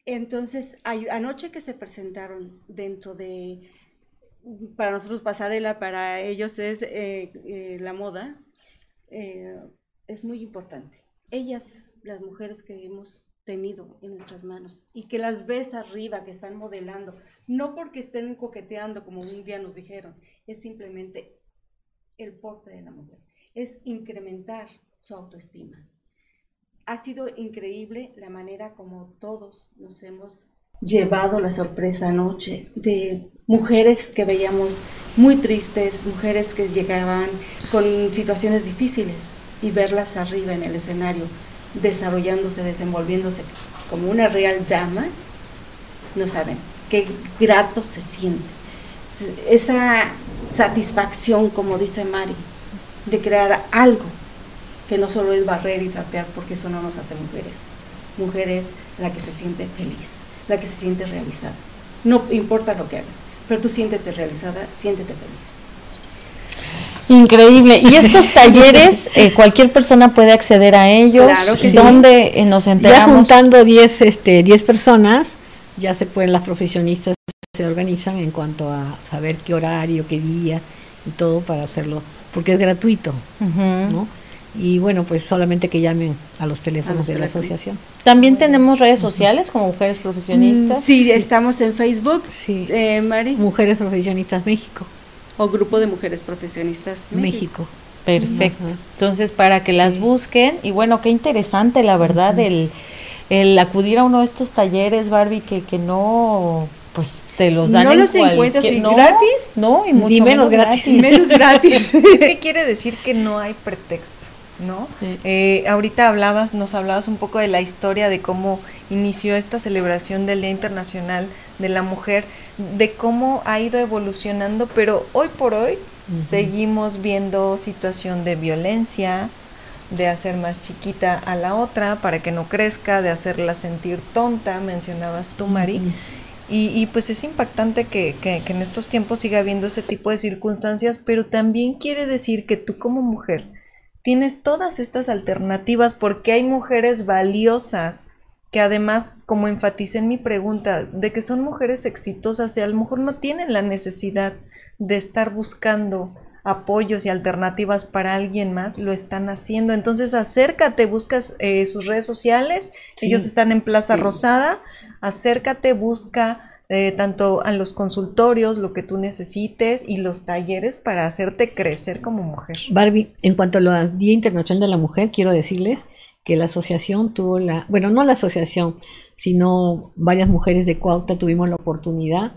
Entonces, anoche que se presentaron dentro de, para nosotros pasarela, para ellos es eh, eh, la moda, es muy importante. Ellas, las mujeres que hemos tenido en nuestras manos y que las ves arriba, que están modelando, no porque estén coqueteando como un día nos dijeron, es simplemente el porte de la mujer, es incrementar su autoestima. Ha sido increíble la manera como todos nos hemos llevado la sorpresa anoche de mujeres que veíamos muy tristes, mujeres que llegaban con situaciones difíciles, y verlas arriba en el escenario, desarrollándose, desenvolviéndose como una real dama, no saben qué grato se siente. Esa satisfacción, como dice Mari, de crear algo que no solo es barrer y trapear, porque eso no nos hace mujeres. Mujeres la que se siente feliz, la que se siente realizada. No importa lo que hagas, pero tú siéntete realizada, siéntete feliz. Increíble. Y estos talleres, eh, cualquier persona puede acceder a ellos. Claro ¿Dónde eh, nos enteramos? Ya juntando 10 este, diez personas, ya se pueden, las profesionistas se organizan en cuanto a saber qué horario, qué día y todo para hacerlo, porque es gratuito, ¿no? Y bueno, pues solamente que llamen a los teléfonos de la asociación. También tenemos redes sociales como Mujeres Profesionistas. Sí, estamos en Facebook, sí. Eh, Mari. Mujeres Profesionistas México o Grupo de Mujeres Profesionistas México. Perfecto. Entonces, para que las busquen, y bueno, qué interesante, la verdad, el, el, acudir a uno de estos talleres, Barbie, que, que no, pues te los dan. No los encuentras gratis. No, y mucho menos, gratis. Menos gratis. es quiere decir que no hay pretexto. ¿No? Eh, ahorita hablabas, nos hablabas un poco de la historia de cómo inició esta celebración del Día Internacional de la Mujer de cómo ha ido evolucionando, pero hoy por hoy seguimos viendo situación de violencia, de hacer más chiquita a la otra para que no crezca, de hacerla sentir tonta, mencionabas tú, Mari. y, y, pues es impactante que, que, que, en estos tiempos siga habiendo ese tipo de circunstancias, pero también quiere decir que tú como mujer tienes todas estas alternativas porque hay mujeres valiosas que además, como enfaticé en mi pregunta, de que son mujeres exitosas y a lo mejor no tienen la necesidad de estar buscando apoyos y alternativas para alguien más, lo están haciendo. Entonces acércate, buscas eh, sus redes sociales, ellos están en Plaza Rosada, acércate, busca eh, tanto a los consultorios, lo que tú necesites y los talleres para hacerte crecer como mujer. Barbie, en cuanto al Día Internacional de la Mujer, quiero decirles que la asociación tuvo la, bueno, no la asociación, sino varias mujeres de Cuautla tuvimos la oportunidad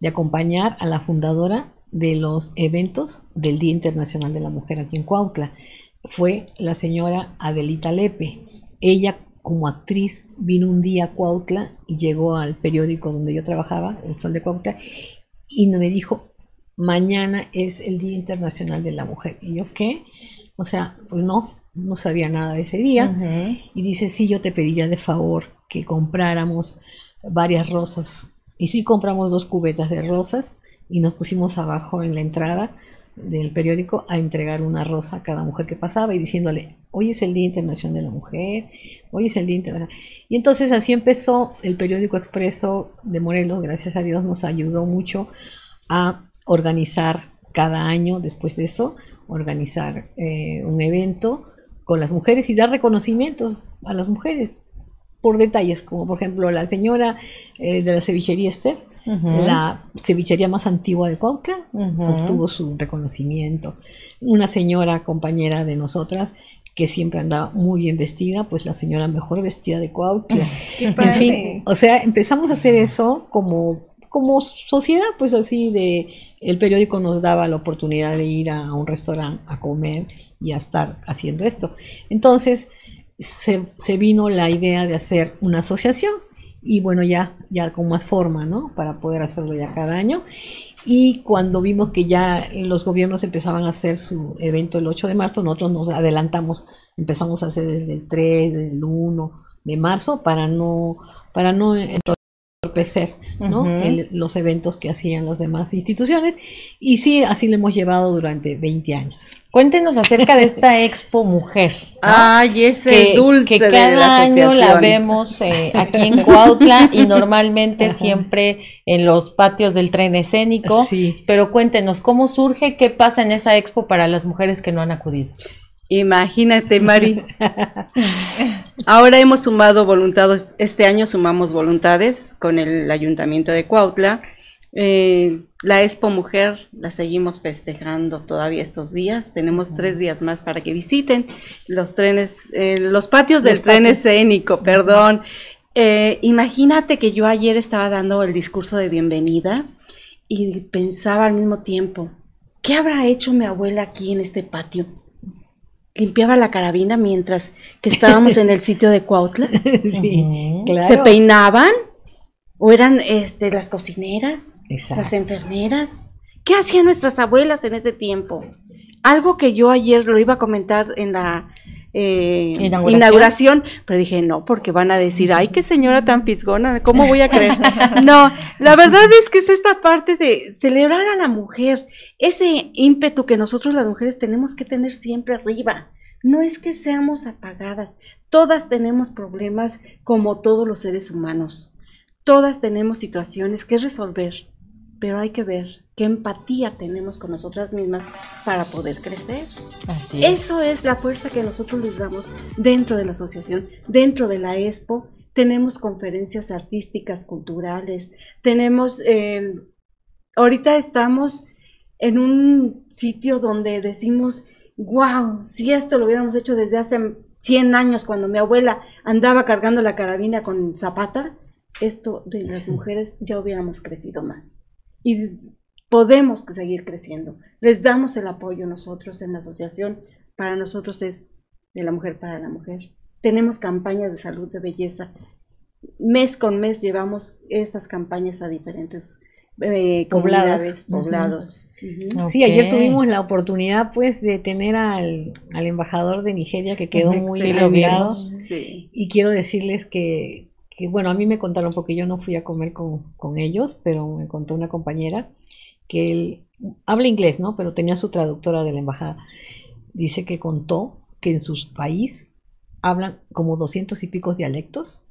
de acompañar a la fundadora de los eventos del Día Internacional de la Mujer aquí en Cuautla. Fue la señora Adelita Lepe. Ella como actriz vino un día a Cuautla y llegó al periódico donde yo trabajaba, El Sol de Cuautla, y me dijo, mañana es el Día Internacional de la Mujer. Y yo, ¿qué? O sea, pues no, no sabía nada de ese día. Y dice, sí, yo te pediría de favor que compráramos varias rosas. Y sí compramos dos cubetas de rosas y nos pusimos abajo en la entrada del periódico a entregar una rosa a cada mujer que pasaba y diciéndole, hoy es el Día Internacional de la Mujer, hoy es el Día Internacional. Y entonces así empezó el periódico Expreso de Morelos, gracias a Dios nos ayudó mucho a organizar cada año, después de eso, organizar eh, un evento con las mujeres y dar reconocimientos a las mujeres por detalles, como por ejemplo la señora eh, de la cevichería Esther, la cevichería más antigua de Cuautla, obtuvo su reconocimiento. Una señora compañera de nosotras que siempre andaba muy bien vestida, pues la señora mejor vestida de Cuautla. en fin, o sea, empezamos a hacer eso como como sociedad, pues así de el periódico nos daba la oportunidad de ir a un restaurante a comer y a estar haciendo esto. Entonces se, se vino la idea de hacer una asociación y bueno, ya, ya con más forma, ¿no? Para poder hacerlo ya cada año. Y cuando vimos que ya los gobiernos empezaban a hacer su evento el 8 de marzo, nosotros nos adelantamos, empezamos a hacer desde el 3, desde el 1 de marzo para no, para no entorpecer ¿no? los eventos que hacían las demás instituciones. Y sí, así lo hemos llevado durante 20 años. Cuéntenos acerca de esta Expo Mujer. Ay, ese dulce que cada año la vemos eh, aquí en Cuautla y normalmente siempre en los patios del tren escénico. Pero cuéntenos, ¿cómo surge? ¿Qué pasa en esa Expo para las mujeres que no han acudido? Imagínate, Mari. Ahora hemos sumado voluntades, este año sumamos voluntades con el Ayuntamiento de Cuautla. Eh, la Expo Mujer la seguimos festejando todavía estos días. Tenemos tres días más para que visiten los trenes, eh, los patios del tren escénico, perdón. Eh, imagínate que yo ayer estaba dando el discurso de bienvenida y pensaba al mismo tiempo, ¿qué habrá hecho mi abuela aquí en este patio? Limpiaba la carabina mientras que estábamos en el sitio de Cuautla. Sí, claro. Se peinaban o eran este las cocineras, las enfermeras. ¿Qué hacían nuestras abuelas en ese tiempo? Algo que yo ayer lo iba a comentar en la eh, ¿Inauguración? pero dije, no, porque van a decir, ay, qué señora tan pisgona, ¿cómo voy a creer? no, la verdad es que es esta parte de celebrar a la mujer, ese ímpetu que nosotros las mujeres tenemos que tener siempre arriba. No es que seamos apagadas, todas tenemos problemas como todos los seres humanos, todas tenemos situaciones que resolver, pero hay que ver qué empatía tenemos con nosotras mismas para poder crecer. Eso es la fuerza que nosotros les damos dentro de la asociación, dentro de la EXPO. Tenemos conferencias artísticas, culturales, tenemos, eh, ahorita estamos en un sitio donde decimos, wow, si esto lo hubiéramos hecho desde hace 100 años, cuando mi abuela andaba cargando la carabina con zapata, esto de las mujeres ya hubiéramos crecido más. Y podemos seguir creciendo. Les damos el apoyo nosotros en la asociación. Para nosotros es de la mujer para la mujer. Tenemos campañas de salud, de belleza. Mes con mes llevamos estas campañas a diferentes eh, comunidades, poblados. Sí, ayer tuvimos la oportunidad pues de tener al, embajador de Nigeria que quedó muy admirado. Y quiero decirles que, que, bueno, a mí me contaron porque yo no fui a comer con, con ellos, pero me contó una compañera que él habla inglés, ¿no? Pero tenía su traductora de la embajada. Dice que contó que en su país hablan como doscientos y picos dialectos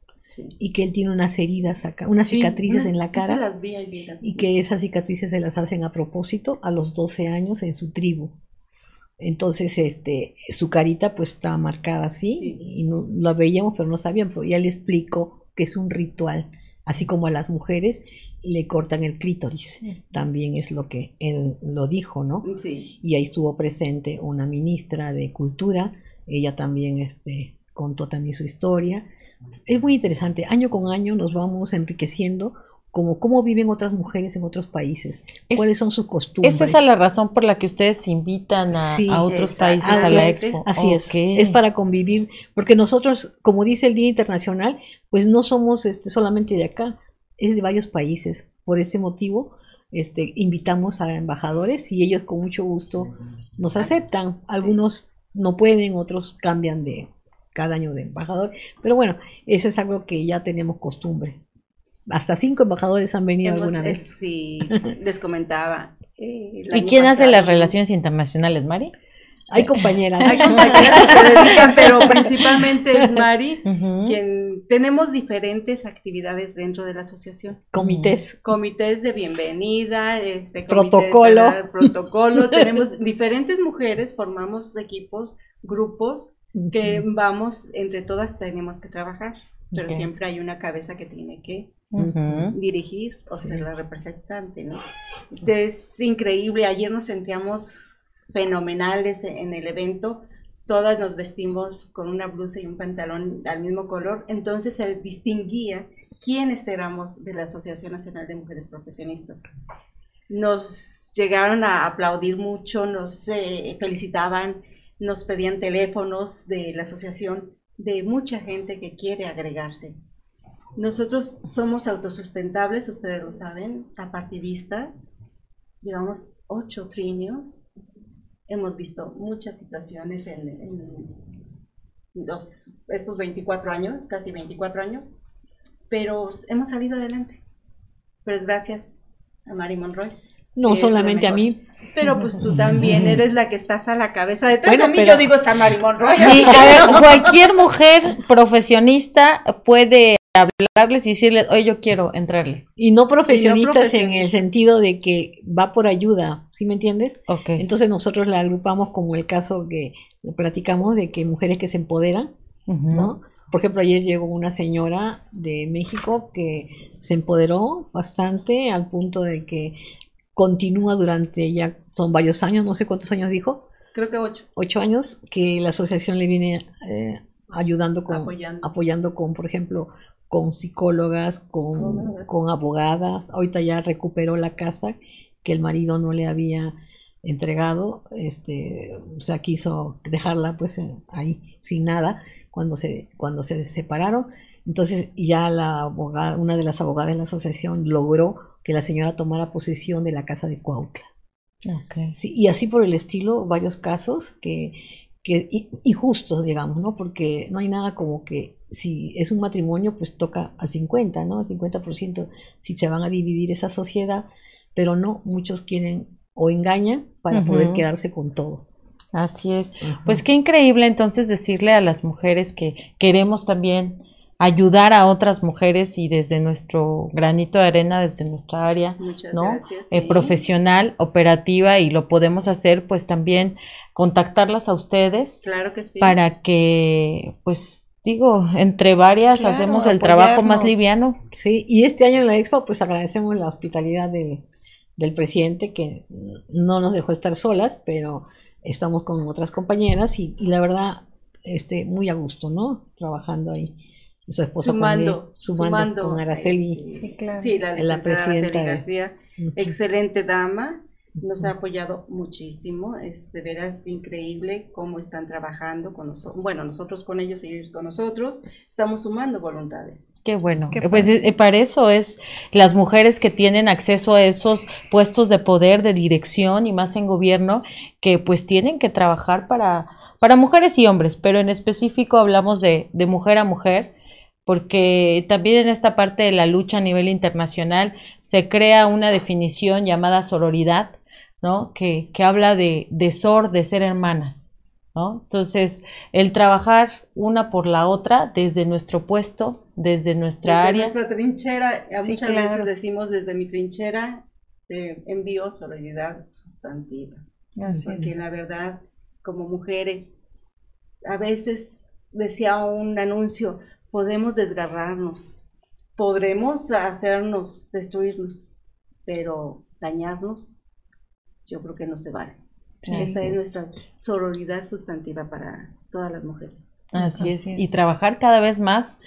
y que él tiene unas heridas acá, unas cicatrices en la cara y que esas cicatrices se las hacen a propósito a los 12 años en su tribu. Entonces, este, su carita pues estaba marcada así y no lo veíamos pero no sabíamos, pero ya le explicó que es un ritual, así como a las mujeres le cortan el clítoris, también es lo que él lo dijo, ¿no? Sí. Y ahí estuvo presente una ministra de cultura, ella también este, contó también su historia es muy interesante. Año con año nos vamos enriqueciendo como cómo viven otras mujeres en otros países, cuáles son sus costumbres. Esa es la razón por la que ustedes invitan a, otros países a la expo. Así es, es para convivir, porque nosotros, como dice el Día Internacional, pues no somos este, solamente de acá, es de varios países. Por ese motivo, este, invitamos a embajadores y ellos con mucho gusto nos aceptan. Algunos no pueden, otros cambian de, cada año de embajador. Pero bueno, eso es algo que ya tenemos costumbre. Hasta cinco embajadores han venido alguna vez. Sí, les comentaba. Eh, ¿Y quién hace las relaciones internacionales, Mari? Hay compañeras. Hay compañeras que se dedican, pero principalmente es Mari, quien tenemos diferentes actividades dentro de la asociación. Comités. Comités de bienvenida, este protocolo. protocolo. tenemos diferentes mujeres, formamos equipos, grupos que vamos, entre todas tenemos que trabajar, pero siempre hay una cabeza que tiene que dirigir o ser la representante, ¿no? Es increíble, ayer nos sentíamos fenomenales en el evento, todas nos vestimos con una blusa y un pantalón al mismo color, entonces se distinguía quiénes éramos de la Asociación Nacional de Mujeres Profesionistas. Nos llegaron a aplaudir mucho, nos eh, felicitaban, nos pedían teléfonos de la asociación de mucha gente que quiere agregarse. Nosotros somos autosustentables, ustedes lo saben, apartidistas. Llevamos ocho triños. Hemos visto muchas situaciones en, estos 24 años, casi 24 años, pero hemos salido adelante. Pero es gracias a Mary Monroy. No solamente a mí. Pero pues tú también eres la que estás a la cabeza de bueno, mí. Yo digo, está Marimón Roy. cualquier mujer profesionista puede hablarles y decirles, oye, yo quiero entrarle. Y no profesionistas, en el sentido de que va por ayuda, ¿sí me entiendes? Okay. Entonces nosotros la agrupamos como el caso que platicamos de que mujeres que se empoderan, ¿no? Por ejemplo, ayer llegó una señora de México que se empoderó bastante al punto de que continúa durante ya, son varios años, no sé cuántos años dijo. Creo que ocho. Ocho años que la asociación le viene eh, ayudando con, apoyando. con, por ejemplo, con psicólogas, con, con abogadas. Ahorita ya recuperó la casa que el marido no le había entregado, este, o sea, quiso dejarla pues ahí sin nada cuando se, cuando se separaron. Entonces ya la abogada, una de las abogadas de la asociación logró que la señora tomara posesión de la casa de Cuautla. Sí, y así por el estilo, varios casos que, que injustos, digamos, ¿no? Porque no hay nada como que si es un matrimonio, pues toca al 50, ¿no? Al 50% si se van a dividir esa sociedad, pero no, muchos quieren o engañan para poder quedarse con todo. Así es. Pues qué increíble entonces decirle a las mujeres que queremos también ayudar a otras mujeres y desde nuestro granito de arena, desde nuestra área ¿no? Eh, profesional, operativa y lo podemos hacer pues también contactarlas a ustedes. Claro que sí. Para que pues digo, entre varias hacemos el trabajo más liviano. Sí, y este año en la Expo pues agradecemos la hospitalidad del presidente que no nos dejó estar solas, pero estamos con otras compañeras y, y la verdad, este, muy a gusto, ¿no? Trabajando ahí su esposa sumando, sumando, con Araceli, este, sí, la, la presidenta García, excelente dama, nos ha apoyado muchísimo, es de veras increíble cómo están trabajando con nosotros, bueno, nosotros con ellos y ellos con nosotros, estamos sumando voluntades. Qué bueno, pues eh, para eso es las mujeres que tienen acceso a esos puestos de poder, de dirección y más en gobierno, que pues tienen que trabajar para, para mujeres y hombres, pero en específico hablamos de, de mujer a mujer, porque también en esta parte de la lucha a nivel internacional se crea una definición llamada sororidad, ¿no? Que, que habla de, de sor, de ser hermanas, ¿no? Entonces, el trabajar una por la otra desde nuestro puesto, desde nuestra Desde área. nuestra trinchera, Sí, muchas claro. veces decimos desde mi trinchera, eh, envío solidaridad sustantiva. Así Porque es. la verdad, como mujeres, a veces decía un anuncio, podemos desgarrarnos, podremos hacernos, destruirnos, pero dañarnos, yo creo que no se vale. Sí, Esa es es. nuestra sororidad sustantiva para todas las mujeres. Así es. Así es. Y trabajar cada vez más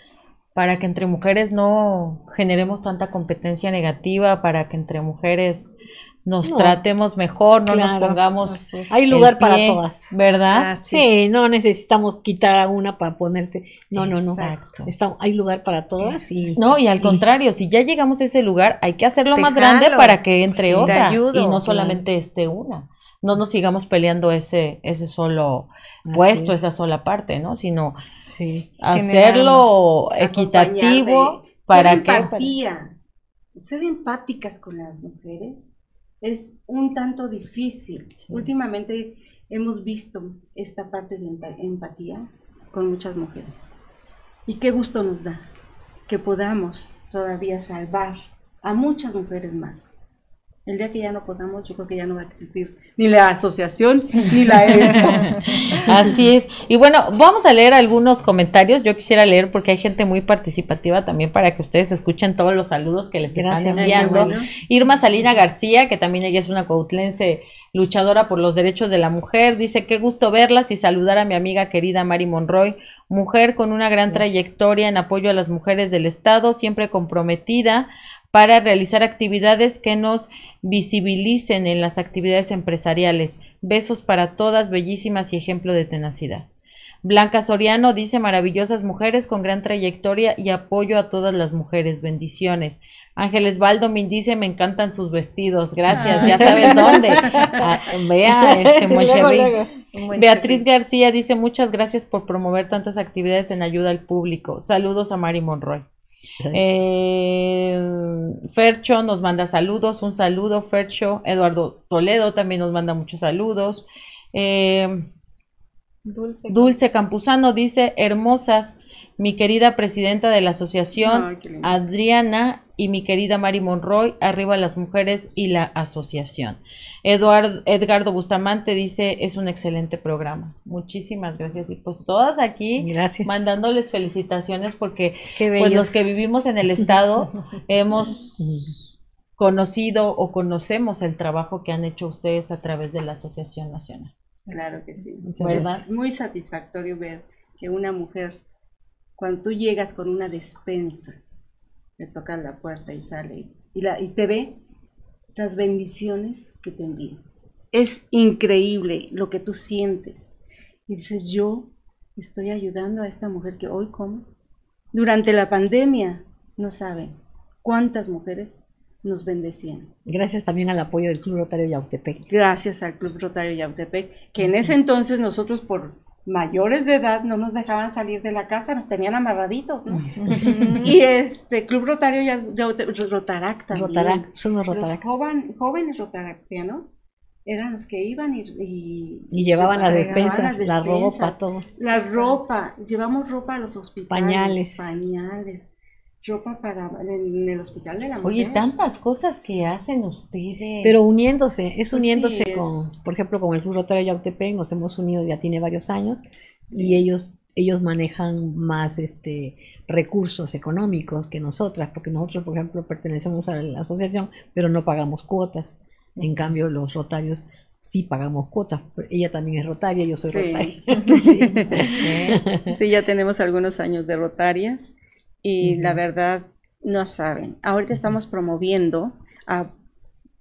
para que entre mujeres no generemos tanta competencia negativa, para que entre mujeres nos No. tratemos mejor, no nos pongamos. Hay lugar para todas. ¿verdad? Así Sí, es. no necesitamos quitar a una para ponerse. No, no, no. Exacto. Está- hay lugar para todas y No, y al y- contrario, si ya llegamos a ese lugar, hay que hacerlo más grande para que entre Sí, otra ayudo, y no claro. solamente esté una. No nos sigamos peleando ese ese solo Así puesto, es. esa sola parte, ¿no? Sino Sí. hacerlo equitativo para ser que empatía, ser empáticas con las mujeres es un tanto difícil. Sí. Últimamente hemos visto esta parte de empa- empatía con muchas mujeres. Y qué gusto nos da que podamos todavía salvar a muchas mujeres más. El día que ya no podamos, yo creo que ya no va a existir ni la asociación ni la expo. Así es. Y bueno, vamos a leer algunos comentarios. Yo quisiera leer porque hay gente muy participativa también para que ustedes escuchen todos los saludos que les Gracias. están enviando. bueno. Irma Salina García, que también ella es una coutlense luchadora por los derechos de la mujer, dice qué gusto verlas y saludar a mi amiga querida Mari Monroy, mujer con una gran trayectoria en apoyo a las mujeres del Estado, siempre comprometida para realizar actividades que nos visibilicen en las actividades empresariales. Besos para todas, bellísimas y ejemplo de tenacidad. Blanca Soriano dice maravillosas mujeres con gran trayectoria y apoyo a todas las mujeres. Bendiciones. Ángeles Baldomin dice me encantan sus vestidos. Gracias, ya sabes dónde. Ah, vea, este Moncherry. Beatriz. García dice muchas gracias por promover tantas actividades en ayuda al público. Saludos a Mari Monroy. Eh, Fercho nos manda saludos, un saludo Fercho. Eduardo Toledo también nos manda muchos saludos. Eh, Dulce. Dulce Campuzano dice, hermosas, mi querida presidenta de la asociación. Adriana y mi querida Mari Monroy, arriba las mujeres y la asociación. Eduardo, Edgardo Bustamante dice, es un excelente programa. Muchísimas gracias. Y pues todas aquí Gracias. mandándoles felicitaciones porque pues los que vivimos en el estado hemos conocido o conocemos el trabajo que han hecho ustedes a través de la Asociación Nacional. Claro que sí. ¿Verdad? Es muy satisfactorio ver que una mujer, cuando tú llegas con una despensa, le tocas la puerta y sale y, la, y te ve las bendiciones que te envían. Es increíble lo que tú sientes. Y dices, yo estoy ayudando a esta mujer que hoy come. Durante la pandemia, no saben cuántas mujeres nos bendecían. Gracias también al apoyo del Club Rotario Yautepec. gracias al Club Rotario Yautepec, que en ese entonces nosotros por mayores de edad no nos dejaban salir de la casa, nos tenían amarraditos, ¿no? Y este Club Rotario Ya- Yaute- Rotarac también. Rotarac, son los Los Rotarac. joven- jóvenes rotaractianos eran los que iban y, y, Y llevaban las despensas, las la ropa, todo. La ropa, llevamos ropa a los hospitales. Pañales. Pañales. Ropa para en el hospital de la mujer. Oye, tantas cosas que hacen ustedes. Pero uniéndose, es Pues sí, uniéndose es- con, por ejemplo, con el Club Rotario Yautepec, nos hemos unido, ya tiene varios años, y ellos ellos manejan más este recursos económicos que nosotras, porque nosotros, por ejemplo, pertenecemos a la asociación, pero no pagamos cuotas. En cambio, los rotarios sí pagamos cuotas. Ella también es rotaria, yo soy Sí. rotaria. Sí, ya tenemos algunos años de Rotarias y la verdad no saben. Ahorita estamos promoviendo, a-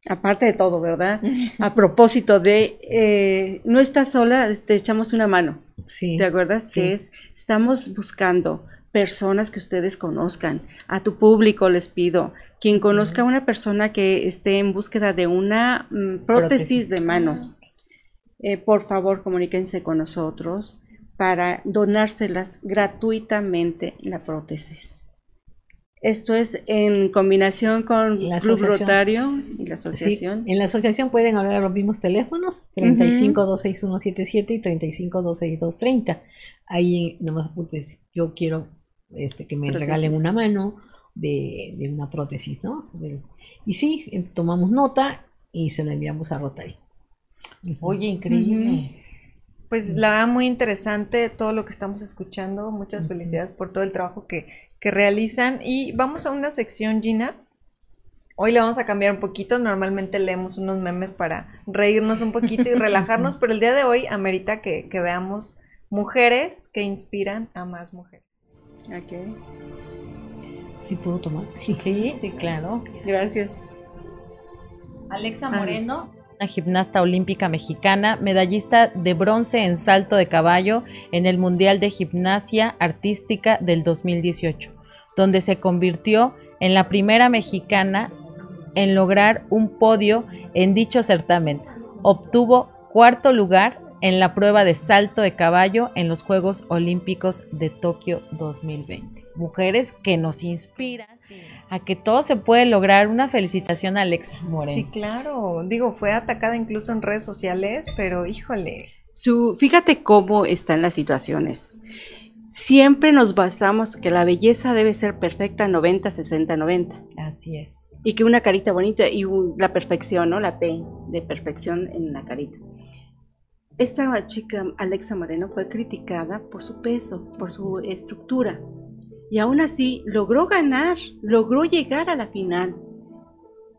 aparte de todo, ¿verdad? A propósito de eh, no estás sola, te echamos una mano. Sí. ¿Te acuerdas? sí. Que es, estamos buscando personas que ustedes conozcan. A tu público les pido, quien conozca a una persona que esté en búsqueda de una mm, prótesis, Prótesis. de mano, eh, por favor comuníquense con nosotros para donárselas gratuitamente la prótesis. Esto es en combinación con el Club Rotario y la asociación. en la asociación pueden hablar a los mismos teléfonos, 352617 y 35262330. Ahí nomás pues, yo quiero este, que me regalen una mano de, una prótesis, ¿no? y sí, eh, tomamos nota y se la enviamos a Rotary. Oye, increíble. Pues la verdad muy interesante todo lo que estamos escuchando. Muchas felicidades por todo el trabajo que, que realizan. Y vamos a una sección, Gina. Hoy le vamos a cambiar un poquito. Normalmente leemos unos memes para reírnos un poquito y relajarnos, pero el día de hoy amerita que, que veamos mujeres que inspiran a más mujeres. Ok. ¿Sí puedo tomar? Sí, sí, claro. Gracias. Alexa Moreno una gimnasta olímpica mexicana, medallista de bronce en salto de caballo en el Mundial de Gimnasia Artística del 2018, donde se convirtió en la primera mexicana en lograr un podio en dicho certamen. Obtuvo cuarto lugar en la prueba de salto de caballo en los Juegos Olímpicos de Tokio 2020. Mujeres que nos inspiran a que todo se puede lograr. Una felicitación a Alexa Moreno. Sí, claro. Digo, fue atacada incluso en redes sociales, pero híjole. Su, fíjate cómo están las situaciones. Siempre nos basamos que la belleza debe ser perfecta 90, 60, 90. Así es. Y que una carita bonita y la perfección, ¿no? La T de perfección en la carita. Esta chica, Alexa Moreno, fue criticada por su peso, por su estructura y aún así logró ganar, logró llegar a la final.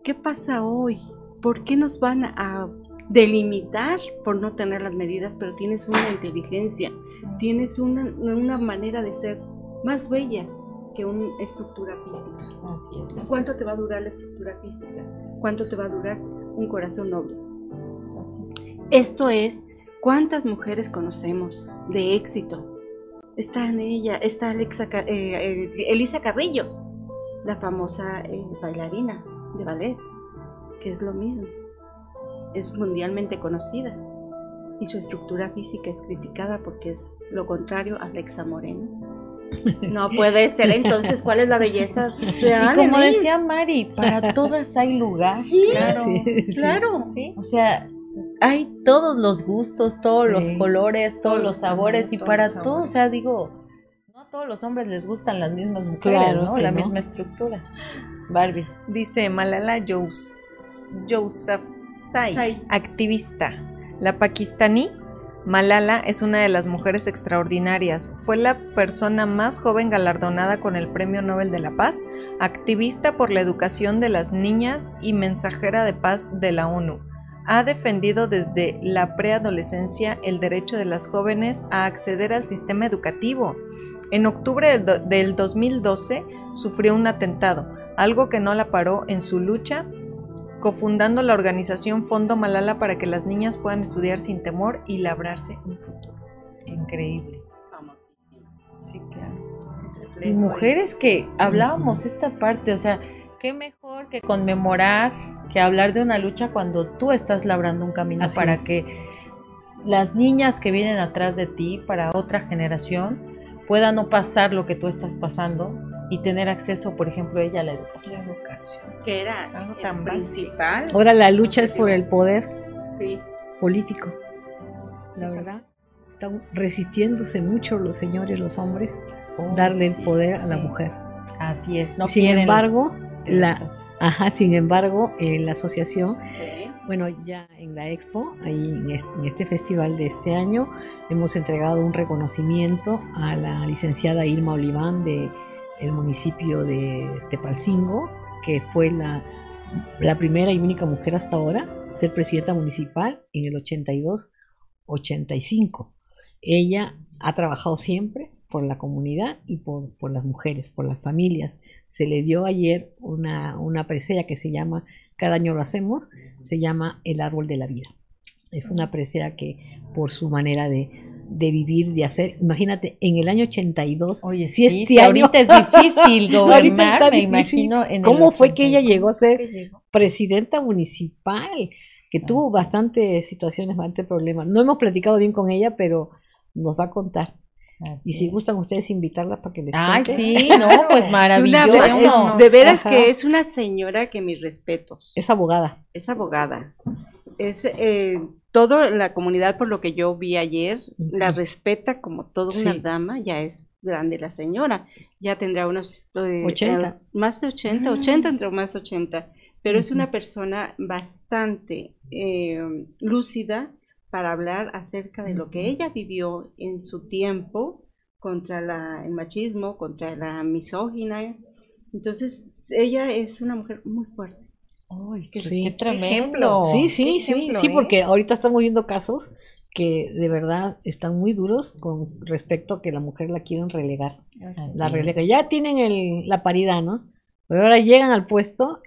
¿Qué pasa hoy? ¿Por qué nos van a delimitar por no tener las medidas, pero tienes una inteligencia, tienes una, manera de ser más bella que una estructura física? Así es. ¿Cuánto te va a durar la estructura física? ¿Cuánto te va a durar un corazón noble? Así es. Esto es, ¿cuántas mujeres conocemos de éxito? Está en ella, está Alexa, eh, eh, Elisa Carrillo, la famosa eh, bailarina de ballet, que es lo mismo, es mundialmente conocida y su estructura física es criticada porque es lo contrario a Alexa Moreno. No puede ser entonces, ¿cuál es la belleza real? Y como decía Mari, para todas hay lugar. Sí, claro, claro. Sí. O sea, hay todos los gustos, todos los colores, todos, los sabores y para todos, o sea, digo, no a todos los hombres les gustan las mismas mujeres, ¿no? La misma estructura. Barbie. Dice Malala Yousafzai, activista. La pakistaní Malala es una de las mujeres extraordinarias. Fue la persona más joven galardonada con el Premio Nobel de la Paz, activista por la educación de las niñas y mensajera de paz de la ONU ha defendido desde la preadolescencia el derecho de las jóvenes a acceder al sistema educativo. En octubre del 2012 sufrió un atentado, algo que no la paró en su lucha, cofundando la organización Fondo Malala para que las niñas puedan estudiar sin temor y labrarse un futuro. Increíble. Sí, claro. Mujeres que hablábamos esta parte, o sea, qué mejor que conmemorar, que hablar de una lucha cuando tú estás labrando un camino para que las niñas que vienen atrás de ti, para otra generación, puedan no pasar lo que tú estás pasando y tener acceso, por ejemplo, ella a la educación. Que era algo tan principal. Ahora la lucha es por el poder político. La verdad, están resistiéndose mucho los señores, los hombres, oh, darle el poder a la mujer. Así es, no Sin embargo, la, ajá, sin embargo, la asociación, bueno, ya en la expo, ahí en este, festival de este año, hemos entregado un reconocimiento a la licenciada Irma Oliván de el municipio de Tepalcingo, que fue la, la primera y única mujer hasta ahora ser presidenta municipal en el 82-85. Ella ha trabajado siempre por la comunidad y por, por, las mujeres, por las familias. Se le dio ayer una, una presea que se llama, cada año lo hacemos, se llama El Árbol de la Vida. Es una presea que por su manera de, de vivir, de hacer, imagínate, en el año 82, Oye, si este ahorita es difícil gobernar, me imagino. En ¿Cómo fue que ella llegó a ser presidenta municipal? Que tuvo bastantes situaciones, bastantes problemas. No hemos platicado bien con ella, pero nos va a contar y si gustan ustedes invitarla para que les Ay, cuente. sí, no, pues maravilloso. Es de veras que es una señora que mis respetos. Es abogada. Es abogada. Es eh, toda la comunidad, por lo que yo vi ayer, la respeta como toda una Sí. dama. Ya es grande la señora. Ya tendrá unos eh, 80. eh, más de 80, 80 entre más 80. Pero es una persona bastante eh, lúcida para hablar acerca de lo que ella vivió en su tiempo contra la, el machismo, contra la misógina. Entonces, ella es una mujer muy fuerte. Ay, qué, Sí. qué tremendo. ejemplo. Sí, sí, qué sí, ejemplo, sí, ¿eh? porque ahorita estamos viendo casos que de verdad están muy duros con respecto a que la mujer la quieren relegar. Así La es. relega. Ya tienen el, la paridad, ¿no? Pero ahora llegan al puesto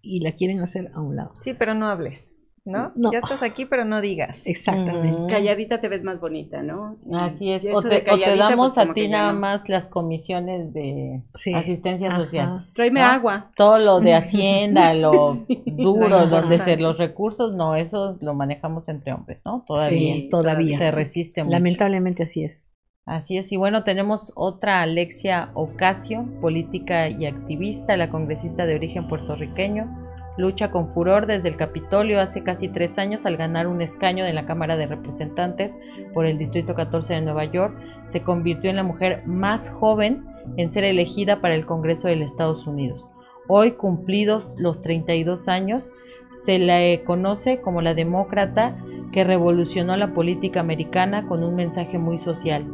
y la quieren hacer a un lado. Sí, pero no hables, ¿no? No. Ya estás aquí, pero no digas. Exactamente. Ujú. Calladita te ves más bonita, ¿no? Así es. O te, de o te calladita, damos pues, a ti nada no. más las comisiones de Sí. asistencia Ajá. social. Tráeme ¿no? agua. Todo lo de Hacienda, lo duro, Lo donde se los recursos, no, eso lo manejamos entre hombres, ¿no? Todavía. Sí, todavía. Se resiste mucho. Lamentablemente así es. Así es, y bueno, tenemos otra Alexia Ocasio, política y activista, la congresista de origen puertorriqueño, lucha con furor desde el Capitolio hace casi tres años al ganar un escaño de la Cámara de Representantes por el Distrito 14 de Nueva York, se convirtió en la mujer más joven en ser elegida para el Congreso de los Estados Unidos. Hoy, cumplidos los 32 años, se le conoce como la demócrata que revolucionó la política americana con un mensaje muy social.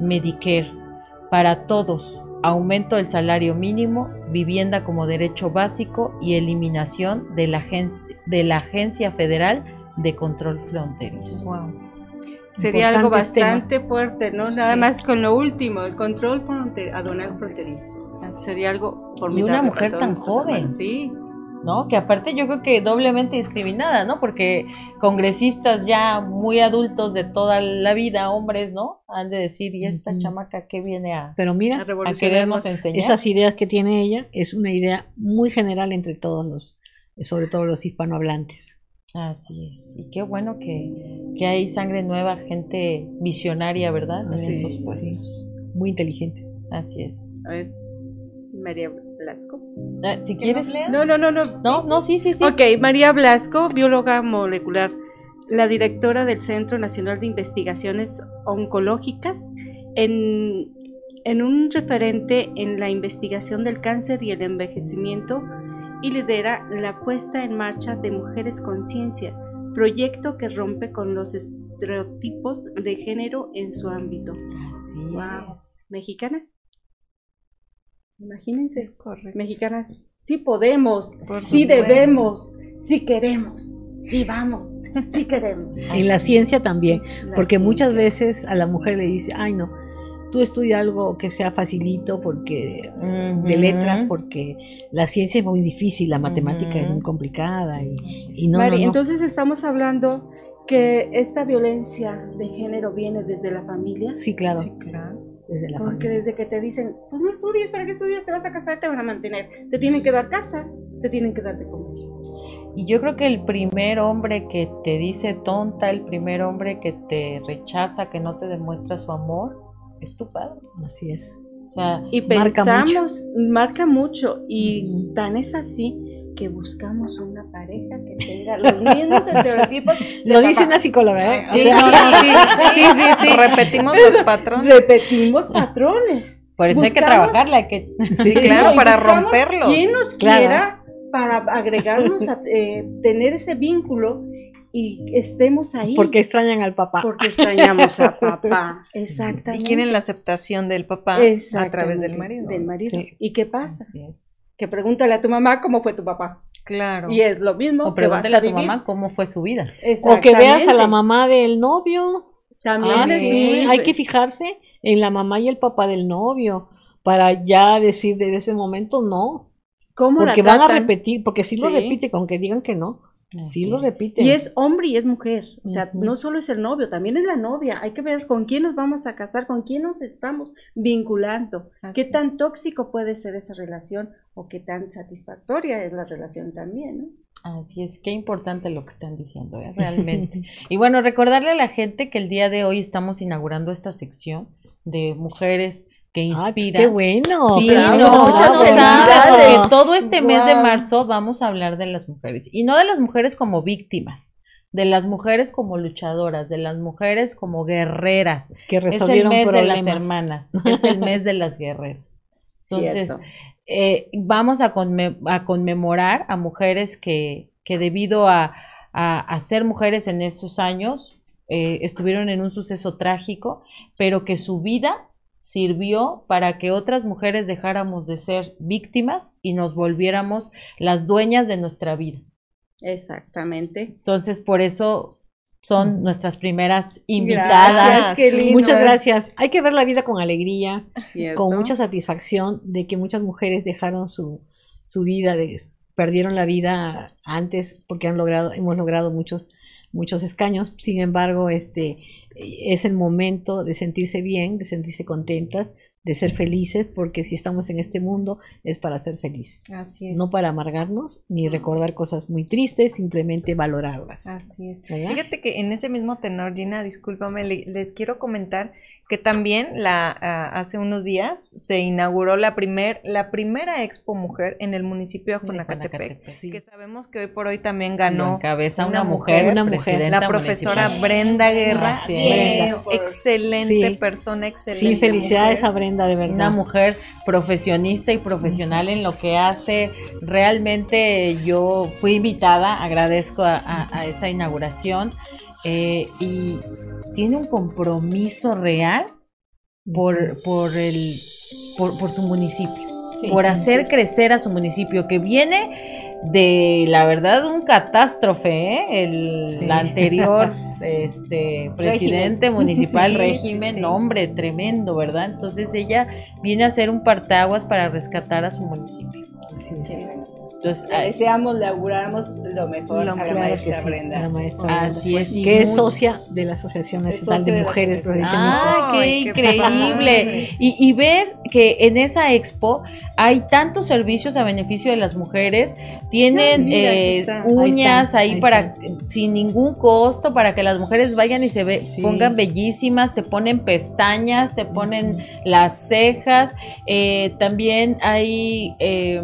Medicare para todos, aumento del salario mínimo, vivienda como derecho básico y eliminación de la, agencia, de la Agencia Federal de Control Fronterizo. Wow. Sería algo Importantes temas. bastante fuerte, ¿no? Nada más con lo último, el control fronte- aduanal fronterizo. Sería algo formidable. una mujer tan joven. hermanos. Sí. ¿No? Que aparte yo creo que doblemente discriminada, ¿no? Porque congresistas ya muy adultos de toda la vida, hombres, ¿no? Han de decir, ¿y esta chamaca qué viene a, Pero A mira, a revolucionarnos. querernos enseñar? esas ideas que tiene ella es una idea muy general entre todos los, sobre todo los hispanohablantes. Así es. Y qué bueno que, que hay sangre nueva, gente visionaria, ¿verdad? En Sí, estos sí. puestos. Muy inteligente. Así es. Es María Blasco. Ah, si ¿Que quieres? No, no, no, no. No, no, sí, sí, sí. Ok, María Blasco, bióloga molecular, la directora del Centro Nacional de Investigaciones Oncológicas, en, en un referente en la investigación del cáncer y el envejecimiento, y lidera la puesta en marcha de Mujeres Conciencia, proyecto que rompe con los estereotipos de género en su ámbito. Así Wow. es. ¿Mexicana? Imagínense. Es correcto. Mexicanas, sí podemos, Por sí supuesto. debemos, sí queremos. Y vamos, sí queremos. En la ciencia también, La porque muchas veces a la mujer le dice, ay no, tú estudia algo que sea facilito porque de letras, porque la ciencia es muy difícil, la matemática es muy complicada y, y no, Mari, no, no. entonces estamos hablando que esta violencia de género viene desde la familia. sí, claro, Sí, claro. Desde la Porque familia. desde que te dicen, pues no estudies, ¿para qué estudias? Te vas a casar, te van a mantener. Te tienen que dar casa, te tienen que dar de comer. Y yo creo que el primer hombre que te dice tonta, el primer hombre que te rechaza, que no te demuestra su amor, es tu padre. Así es. O sea, Y Marca pensamos, marca mucho, y Ujú. tan es así que buscamos una pareja que tenga los mismos estereotipos. Lo dice papá. una psicóloga, ¿eh? O Sí, sea, no, no, sí, sí, sí, sí, Repetimos los patrones. Repetimos patrones. por eso hay que trabajarla, hay que... Sí, claro, y para romperlos. ¿Quién nos Claro. quiera para agregarnos a eh, tener ese vínculo y estemos ahí? porque extrañan al papá. Porque extrañamos a papá. Y Exactamente. quieren la aceptación del papá a través del marido. Del marido. Sí. ¿Y qué pasa? Así es. Que pregúntale a tu mamá cómo fue tu papá. Claro. Y es lo mismo O que vas pregúntale a a tu vivir. mamá cómo fue su vida. O que veas a la mamá del novio. También Ah, es sí, hay que fijarse en la mamá y el papá del novio para ya decir desde ese momento no, cómo la porque van a repetir, porque si lo Sí. repite, con que digan que no, Así sí lo es. repiten. Y es hombre y es mujer. O sea, no solo es el novio, también es la novia. Hay que ver con quién nos vamos a casar, con quién nos estamos vinculando. Así qué tan tóxico puede ser esa relación o qué tan satisfactoria es la relación también, ¿no? Así es, qué importante lo que están diciendo, ¿eh? realmente. y bueno, recordarle a la gente que el día de hoy estamos inaugurando esta sección de mujeres que Ay, pues, inspiran. qué bueno. Sí, claro, no, muchas no todo este mes de marzo vamos a hablar de las mujeres. Y no de las mujeres como víctimas, de las mujeres como luchadoras, de las mujeres como guerreras. que Es el resolvieron mes de las hermanas, es el mes de las guerreras. Entonces, eh, vamos a, conme- a conmemorar a mujeres que, que debido a, a- a ser mujeres en esos años, eh, estuvieron en un suceso trágico, pero que su vida sirvió para que otras mujeres dejáramos de ser víctimas y nos volviéramos las dueñas de nuestra vida. Exactamente. Entonces, por eso son Ujú. nuestras primeras Gracias, invitadas. qué lindo. Muchas es, gracias. Hay que ver la vida con alegría, ¿cierto? con mucha satisfacción de que muchas mujeres dejaron su, su vida, de- perdieron la vida antes porque han logrado, hemos logrado muchos, muchos escaños. Sin embargo, este es el momento de sentirse bien, de sentirse contentas, de ser felices, porque si estamos en este mundo es para ser felices, Así es. no para amargarnos ni recordar cosas muy tristes, simplemente valorarlas. Así es. ¿Verdad? Fíjate que en ese mismo tenor, Gina, discúlpame, le- les quiero comentar que también la, hace unos días se inauguró la, primer, la primera Expo Mujer en el municipio de De Jonacatepec. Juanacatepec. Sí. Que sabemos que hoy por hoy también ganó encabeza una una, mujer, mujer, una mujer. la profesora municipal. Brenda Guerra. Sí, excelente Sí. persona, excelente. Sí, felicidades mujer. a Brenda, de verdad. Una mujer profesionista y profesional en lo que hace. Realmente yo fui invitada, agradezco a, a- a esa inauguración eh, y tiene un compromiso real por, por, el, por, por su municipio, Sí, por hacer crecer a su municipio, que viene de, la verdad, un catástrofe, ¿eh? El Sí. la anterior este, presidente municipal, régimen, hombre, tremendo, ¿verdad? Entonces ella viene a hacer un partaguas para rescatar a su municipio. así es. Entonces, deseamos, le auguramos lo mejor Lo a la maestra sí, Brenda. la maestra así es. y que es socia de la Asociación Es Nacional de Mujeres. Profesionistas. ¡Ah, qué Ay, qué increíble! Y, y ver que en esa expo hay tantos servicios a beneficio de las mujeres. Tienen Mira, eh, está. uñas Ahí para sin ningún costo para que las mujeres vayan y se ve, Sí. pongan bellísimas, te ponen pestañas, te ponen las cejas. eh, también hay eh,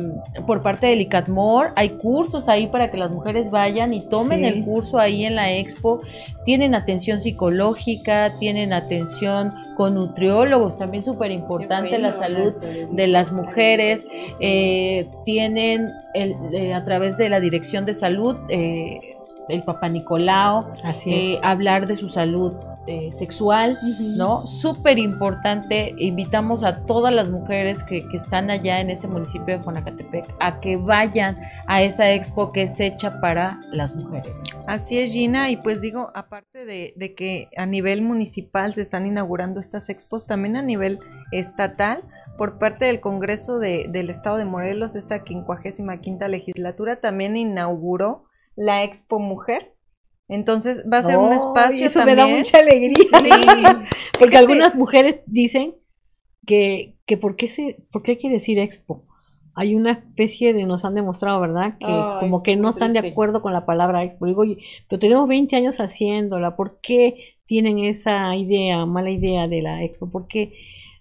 por parte del ICATMOR hay cursos ahí para que las mujeres vayan y tomen Sí. el curso ahí en la expo. Tienen atención psicológica, tienen atención con nutriólogos, también súper importante la salud de las mujeres. eh, tienen el- eh, a través de la Dirección de Salud, eh, el Papá Nicolao, Así eh, hablar de su salud eh, sexual, ¿no? Súper importante. Invitamos a todas las mujeres que, que están allá en ese municipio de Juanacatepec a que vayan a esa expo que es hecha para las mujeres. Así es, Gina, y pues digo, aparte de, de que a nivel municipal se están inaugurando estas expos, también a nivel estatal, por parte del Congreso de- del Estado de Morelos, esta 55 quinta legislatura también inauguró la Expo Mujer. Entonces va a ser un espacio eso también. me da mucha alegría. Sí, Porque algunas mujeres dicen que, que ¿por, qué se, ¿por qué hay que decir expo? Hay una especie de, nos han demostrado, ¿verdad? Que como que no están de acuerdo con la palabra expo. Digo, oye, pero tenemos 20 años haciéndola, ¿por qué tienen esa idea, mala idea de la expo? ¿Por qué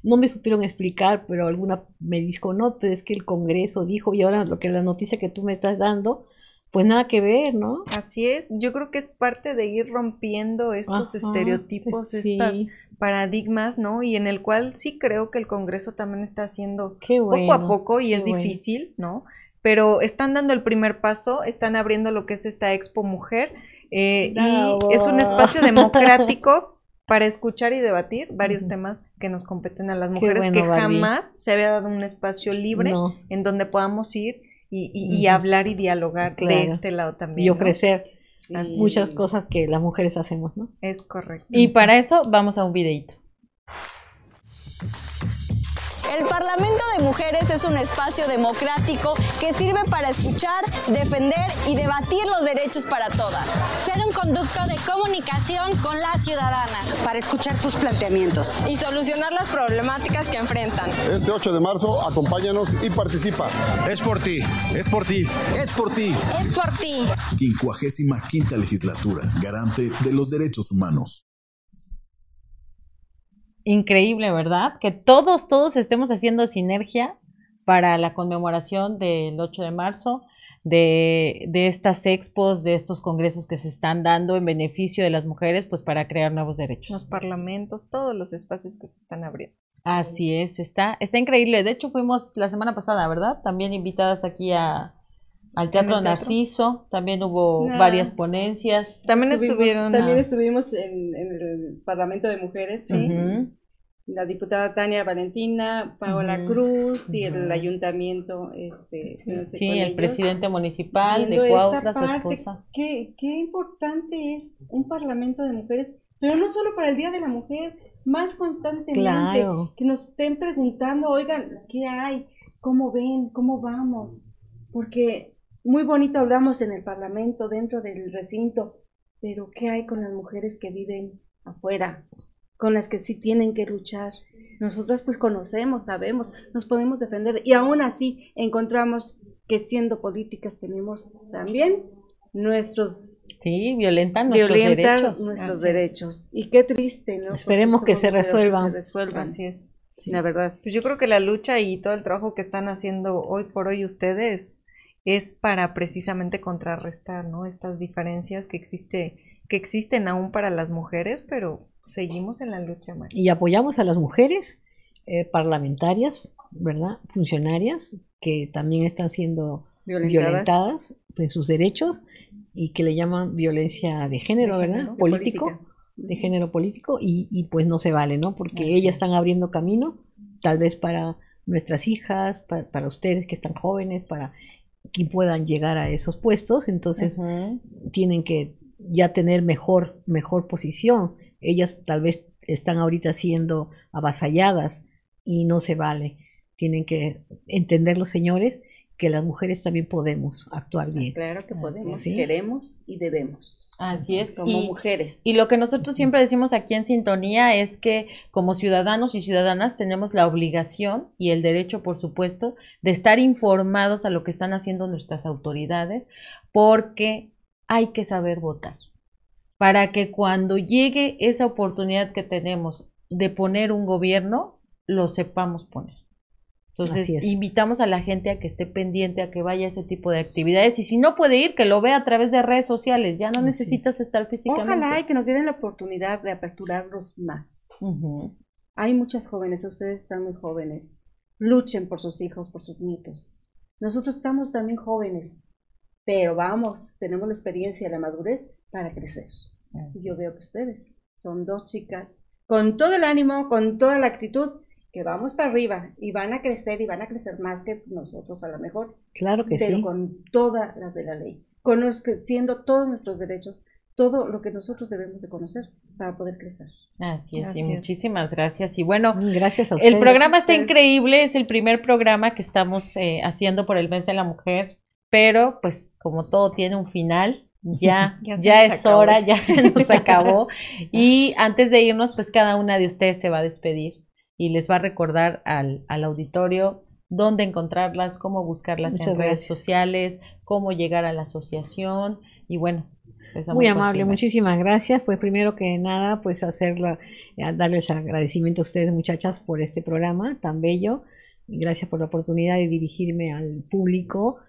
no me supieron explicar, pero alguna me dijo, no, pues es que el Congreso dijo, y ahora lo que la noticia que tú me estás dando, pues nada que ver, ¿no? así es. Yo creo que es parte de ir rompiendo estos Ajá, estereotipos, sí. estas paradigmas, ¿no? Y en el cual sí creo que el Congreso también está haciendo bueno. poco a poco y es bueno. difícil, ¿no? Pero están dando el primer paso, están abriendo lo que es esta Expo Mujer eh, y es un espacio democrático para escuchar y debatir varios temas que nos competen a las mujeres bueno, que Barbie. jamás se había dado un espacio libre No, en donde podamos ir y, y- y Ujú. hablar y dialogar de este lado también. y ¿no? ofrecer Sí. muchas cosas que las mujeres hacemos, ¿no? Es correcto. Y para eso vamos a un videito. El Parlamento de Mujeres es un espacio democrático que sirve para escuchar, defender y debatir los derechos para todas. ser un conducto de comunicación con la ciudadana para escuchar sus planteamientos. y solucionar las problemáticas que enfrentan. Este 8 de marzo, acompáñanos y participa. Es por ti, es por ti, es por ti. Es por ti. 55 legislatura, garante de los derechos humanos. Increíble, ¿verdad? Que todos, todos estemos haciendo sinergia para la conmemoración del 8 de marzo, de, de, estas expos, de estos congresos que se están dando en beneficio de las mujeres, pues para crear nuevos derechos. Los parlamentos, todos los espacios que se están abriendo. Así es, está, está increíble. De hecho, fuimos la semana pasada, ¿verdad? También invitadas aquí a, al Teatro Narciso, también hubo varias ponencias. También estuvieron. También estuvimos en, el Parlamento de Mujeres, sí. La diputada Tania Valentina, Paola Cruz y el ayuntamiento. Este, sí, el presidente municipal de Cuautla, su esposa. Qué, qué importante es un Parlamento de Mujeres, pero no solo para el Día de la Mujer, más constantemente, que nos estén preguntando, oigan, ¿qué hay? ¿Cómo ven? ¿Cómo vamos? Porque muy bonito hablamos en el Parlamento, dentro del recinto, pero ¿qué hay con las mujeres que viven afuera? Con las que sí tienen que luchar. Nosotras pues conocemos, sabemos, nos podemos defender y aún así encontramos que siendo políticas tenemos también nuestros sí violentan nuestros derechos nuestros derechos y qué triste no esperemos que se resuelvan. así es la verdad pues yo creo que la lucha y todo el trabajo que están haciendo hoy por hoy ustedes es para precisamente contrarrestar no estas diferencias que existe que existen aún para las mujeres pero seguimos en la lucha y apoyamos a las mujeres eh, parlamentarias verdad funcionarias que también están siendo violentadas, en sus derechos y que le llaman violencia de género, ¿verdad? político, de género político y, pues no se vale, ¿no? Porque ellas están abriendo camino, tal vez para nuestras hijas, para, ustedes que están jóvenes, para que puedan llegar a esos puestos, entonces tienen que ya tener mejor, mejor posición. Ellas tal vez están ahorita siendo avasalladas y no se vale. Tienen que entender los señores que las mujeres también podemos actuar bien. Claro que podemos, queremos y debemos. Así es. Como mujeres. Y lo que nosotros siempre decimos aquí en sintonía es que como ciudadanos y ciudadanas tenemos la obligación y el derecho, por supuesto, de estar informados a lo que están haciendo nuestras autoridades, porque hay que saber votar. Para que cuando llegue esa oportunidad que tenemos de poner un gobierno, lo sepamos poner. Entonces, invitamos a la gente a que esté pendiente, a que vaya a ese tipo de actividades. Y si no puede ir, que lo vea a través de redes sociales. Ya no necesitas estar físicamente. Ojalá y que nos tienen la oportunidad de aperturarlos más. Hay muchas jóvenes, ustedes están muy jóvenes. Luchen por sus hijos, por sus nietos. Nosotros estamos también jóvenes, pero vamos, tenemos la experiencia, la madurez para crecer. Yo veo que ustedes son dos chicas con todo el ánimo, con toda la actitud que vamos para arriba y van a crecer y van a crecer más que nosotros a lo mejor. Claro que sí. Pero con todas las de la ley, conociendo todos nuestros derechos, todo lo que nosotros debemos de conocer para poder crecer. Así es, y muchísimas gracias. Y bueno, gracias a el programa está increíble, es el primer programa que estamos eh, haciendo por el mes de la mujer, pero pues como todo tiene un final, ya, ya, es hora, ya se nos acabó. y antes de irnos, pues cada una de ustedes se va a despedir y les va a recordar al, al auditorio dónde encontrarlas, cómo buscarlas en redes sociales, cómo llegar a la asociación y bueno. Muy amable, muchísimas gracias. Pues primero que nada, pues hacerlo, eh, darles agradecimiento a ustedes muchachas por este programa tan bello. Gracias por la oportunidad de dirigirme al público.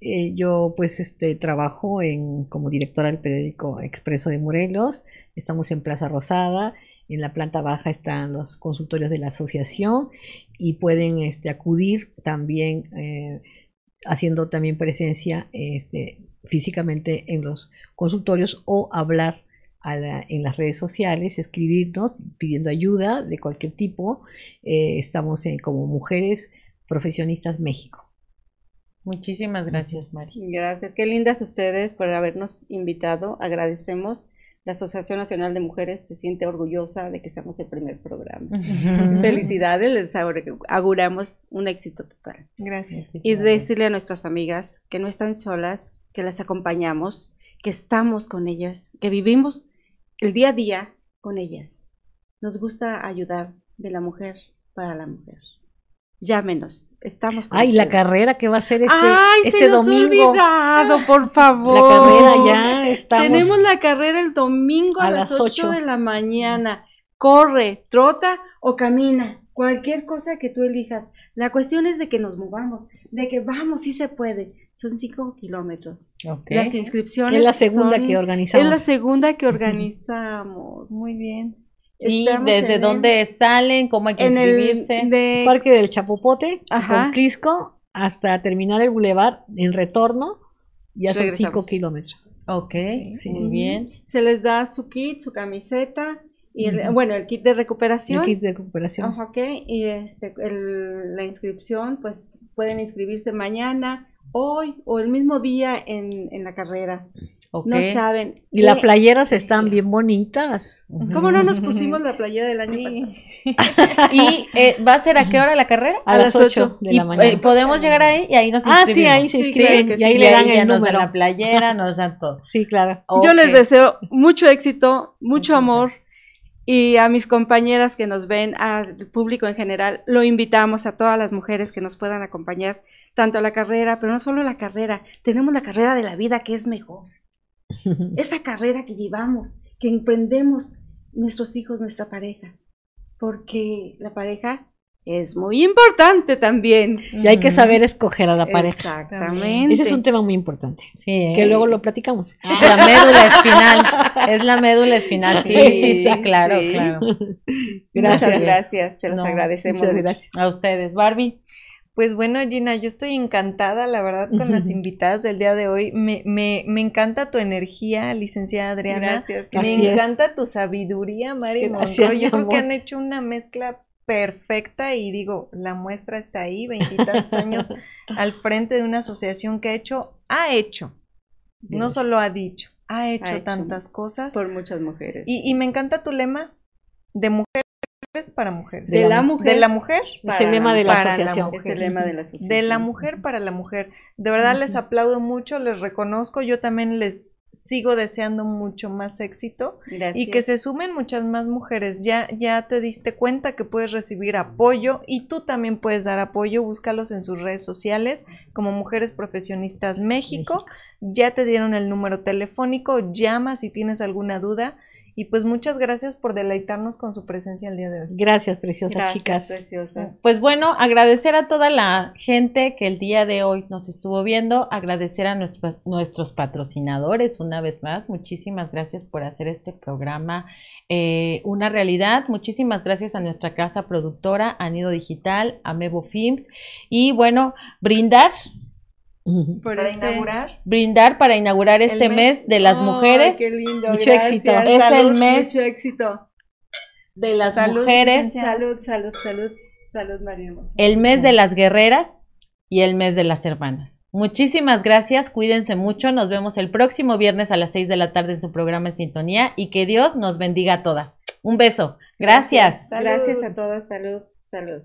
Eh, yo pues este trabajo en, como directora del periódico Expreso de Morelos. Estamos en Plaza Rosada en la planta baja están los consultorios de la asociación y pueden este, acudir también eh, haciendo también presencia este, físicamente en los consultorios o hablar en las redes sociales, escribirnos pidiendo ayuda de cualquier tipo. Eh, estamos como Mujeres Profesionistas México. Muchísimas gracias, Mari. Gracias. Qué lindas ustedes por habernos invitado. Agradecemos la Asociación Nacional de Mujeres se siente orgullosa de que seamos el primer programa. Felicidades, les auguramos un éxito total. Gracias. Y decirle a nuestras amigas que no están solas, que las acompañamos, que estamos con ellas, que vivimos el día a día con ellas. Nos gusta ayudar de la mujer para la mujer llámenos. Estamos con Ay, la carrera que va a ser este, Ay, este se nos domingo. olvidado, por favor. La carrera ya estamos. Tenemos la carrera el domingo a, las 8 de la mañana. Corre, trota o camina, cualquier cosa que tú elijas. La cuestión es de que nos movamos, de que vamos, sí se puede. Son cinco kilómetros. Las inscripciones. Es la segunda que organizamos. Es la segunda que organizamos. Muy bien. ¿Y desde dónde salen? ¿Cómo hay que inscribirse? En el Parque del Chapopote, con Crisco, hasta terminar el bulevar en retorno, ya son cinco kilómetros. Ok, muy bien. Se les da su kit, su camiseta, y el, bueno, el kit de recuperación. El kit de recuperación. ok, y este, el, la inscripción, pues pueden inscribirse mañana, hoy o el mismo día en, en la carrera. No saben. Y las playeras están bien bonitas. ¿Cómo no nos pusimos la playera del año pasado? ¿Y eh, va a ser a qué hora la carrera? A, las 8 de la mañana. Eh, ¿Podemos llegar ahí y ahí nos inscribimos? Ah, sí, ahí se inscriben. y ahí le dan el nos dan la playera, nos dan todo. Sí, claro. Yo les deseo mucho éxito, mucho amor. Y a mis compañeras que nos ven, al público en general, lo invitamos a todas las mujeres que nos puedan acompañar, tanto a la carrera, pero no solo la carrera, tenemos la carrera de la vida que es mejor. Esa carrera que llevamos, que emprendemos nuestros hijos, nuestra pareja, porque la pareja es muy importante también. Y hay que saber escoger a la pareja. Exactamente. Ese es un tema muy importante. Sí, que luego lo platicamos. la médula espinal. Es la médula espinal. Sí, sí, sí, claro, claro. Gracias. Muchas gracias. Se los agradecemos. gracias. A ustedes. Barbie. Pues bueno, Gina, yo estoy encantada, la verdad, con las invitadas del día de hoy. Me, me, me encanta tu energía, licenciada Adriana. Gracias. Me encanta tu sabiduría, Mari Monroy. Yo creo que han hecho una mezcla perfecta y digo, la muestra está ahí, veintitantos años al frente de una asociación que ha hecho, ha hecho, no solo ha dicho, ha hecho, tantas cosas. Por muchas mujeres. Y, y me encanta tu lema de mujeres para mujeres. De, la, mujer. De la mujer. es el lema de la asociación. Es el lema de la asociación. De la mujer para la mujer. De verdad les aplaudo mucho, les reconozco. Yo también les sigo deseando mucho más éxito y que se sumen muchas más mujeres. Ya, ya te diste cuenta que puedes recibir apoyo y tú también puedes dar apoyo. Búscalos en sus redes sociales como Mujeres Profesionistas México. Ya te dieron el número telefónico. Llama si tienes alguna duda y pues muchas gracias por deleitarnos con su presencia el día de hoy. Gracias, preciosas chicas. Preciosas. Pues bueno, agradecer a toda la gente que el día de hoy nos estuvo viendo, agradecer a nuestros patrocinadores una vez más. Muchísimas gracias por hacer este programa eh, una realidad. Muchísimas gracias a nuestra casa productora, Anido Digital, a Mebo Films y bueno, brindar para este inaugurar. Brindar para inaugurar este mes. de las mujeres. Qué lindo, mucho éxito. Es el mes mucho éxito. de las mujeres. Salud, salud, salud, salud, María. El mes de las guerreras y el mes de las hermanas. Muchísimas gracias, cuídense mucho, nos vemos el próximo viernes a las 6 de la tarde en su programa en sintonía y que Dios nos bendiga a todas. Un beso, gracias. Gracias, gracias a todas, salud, salud.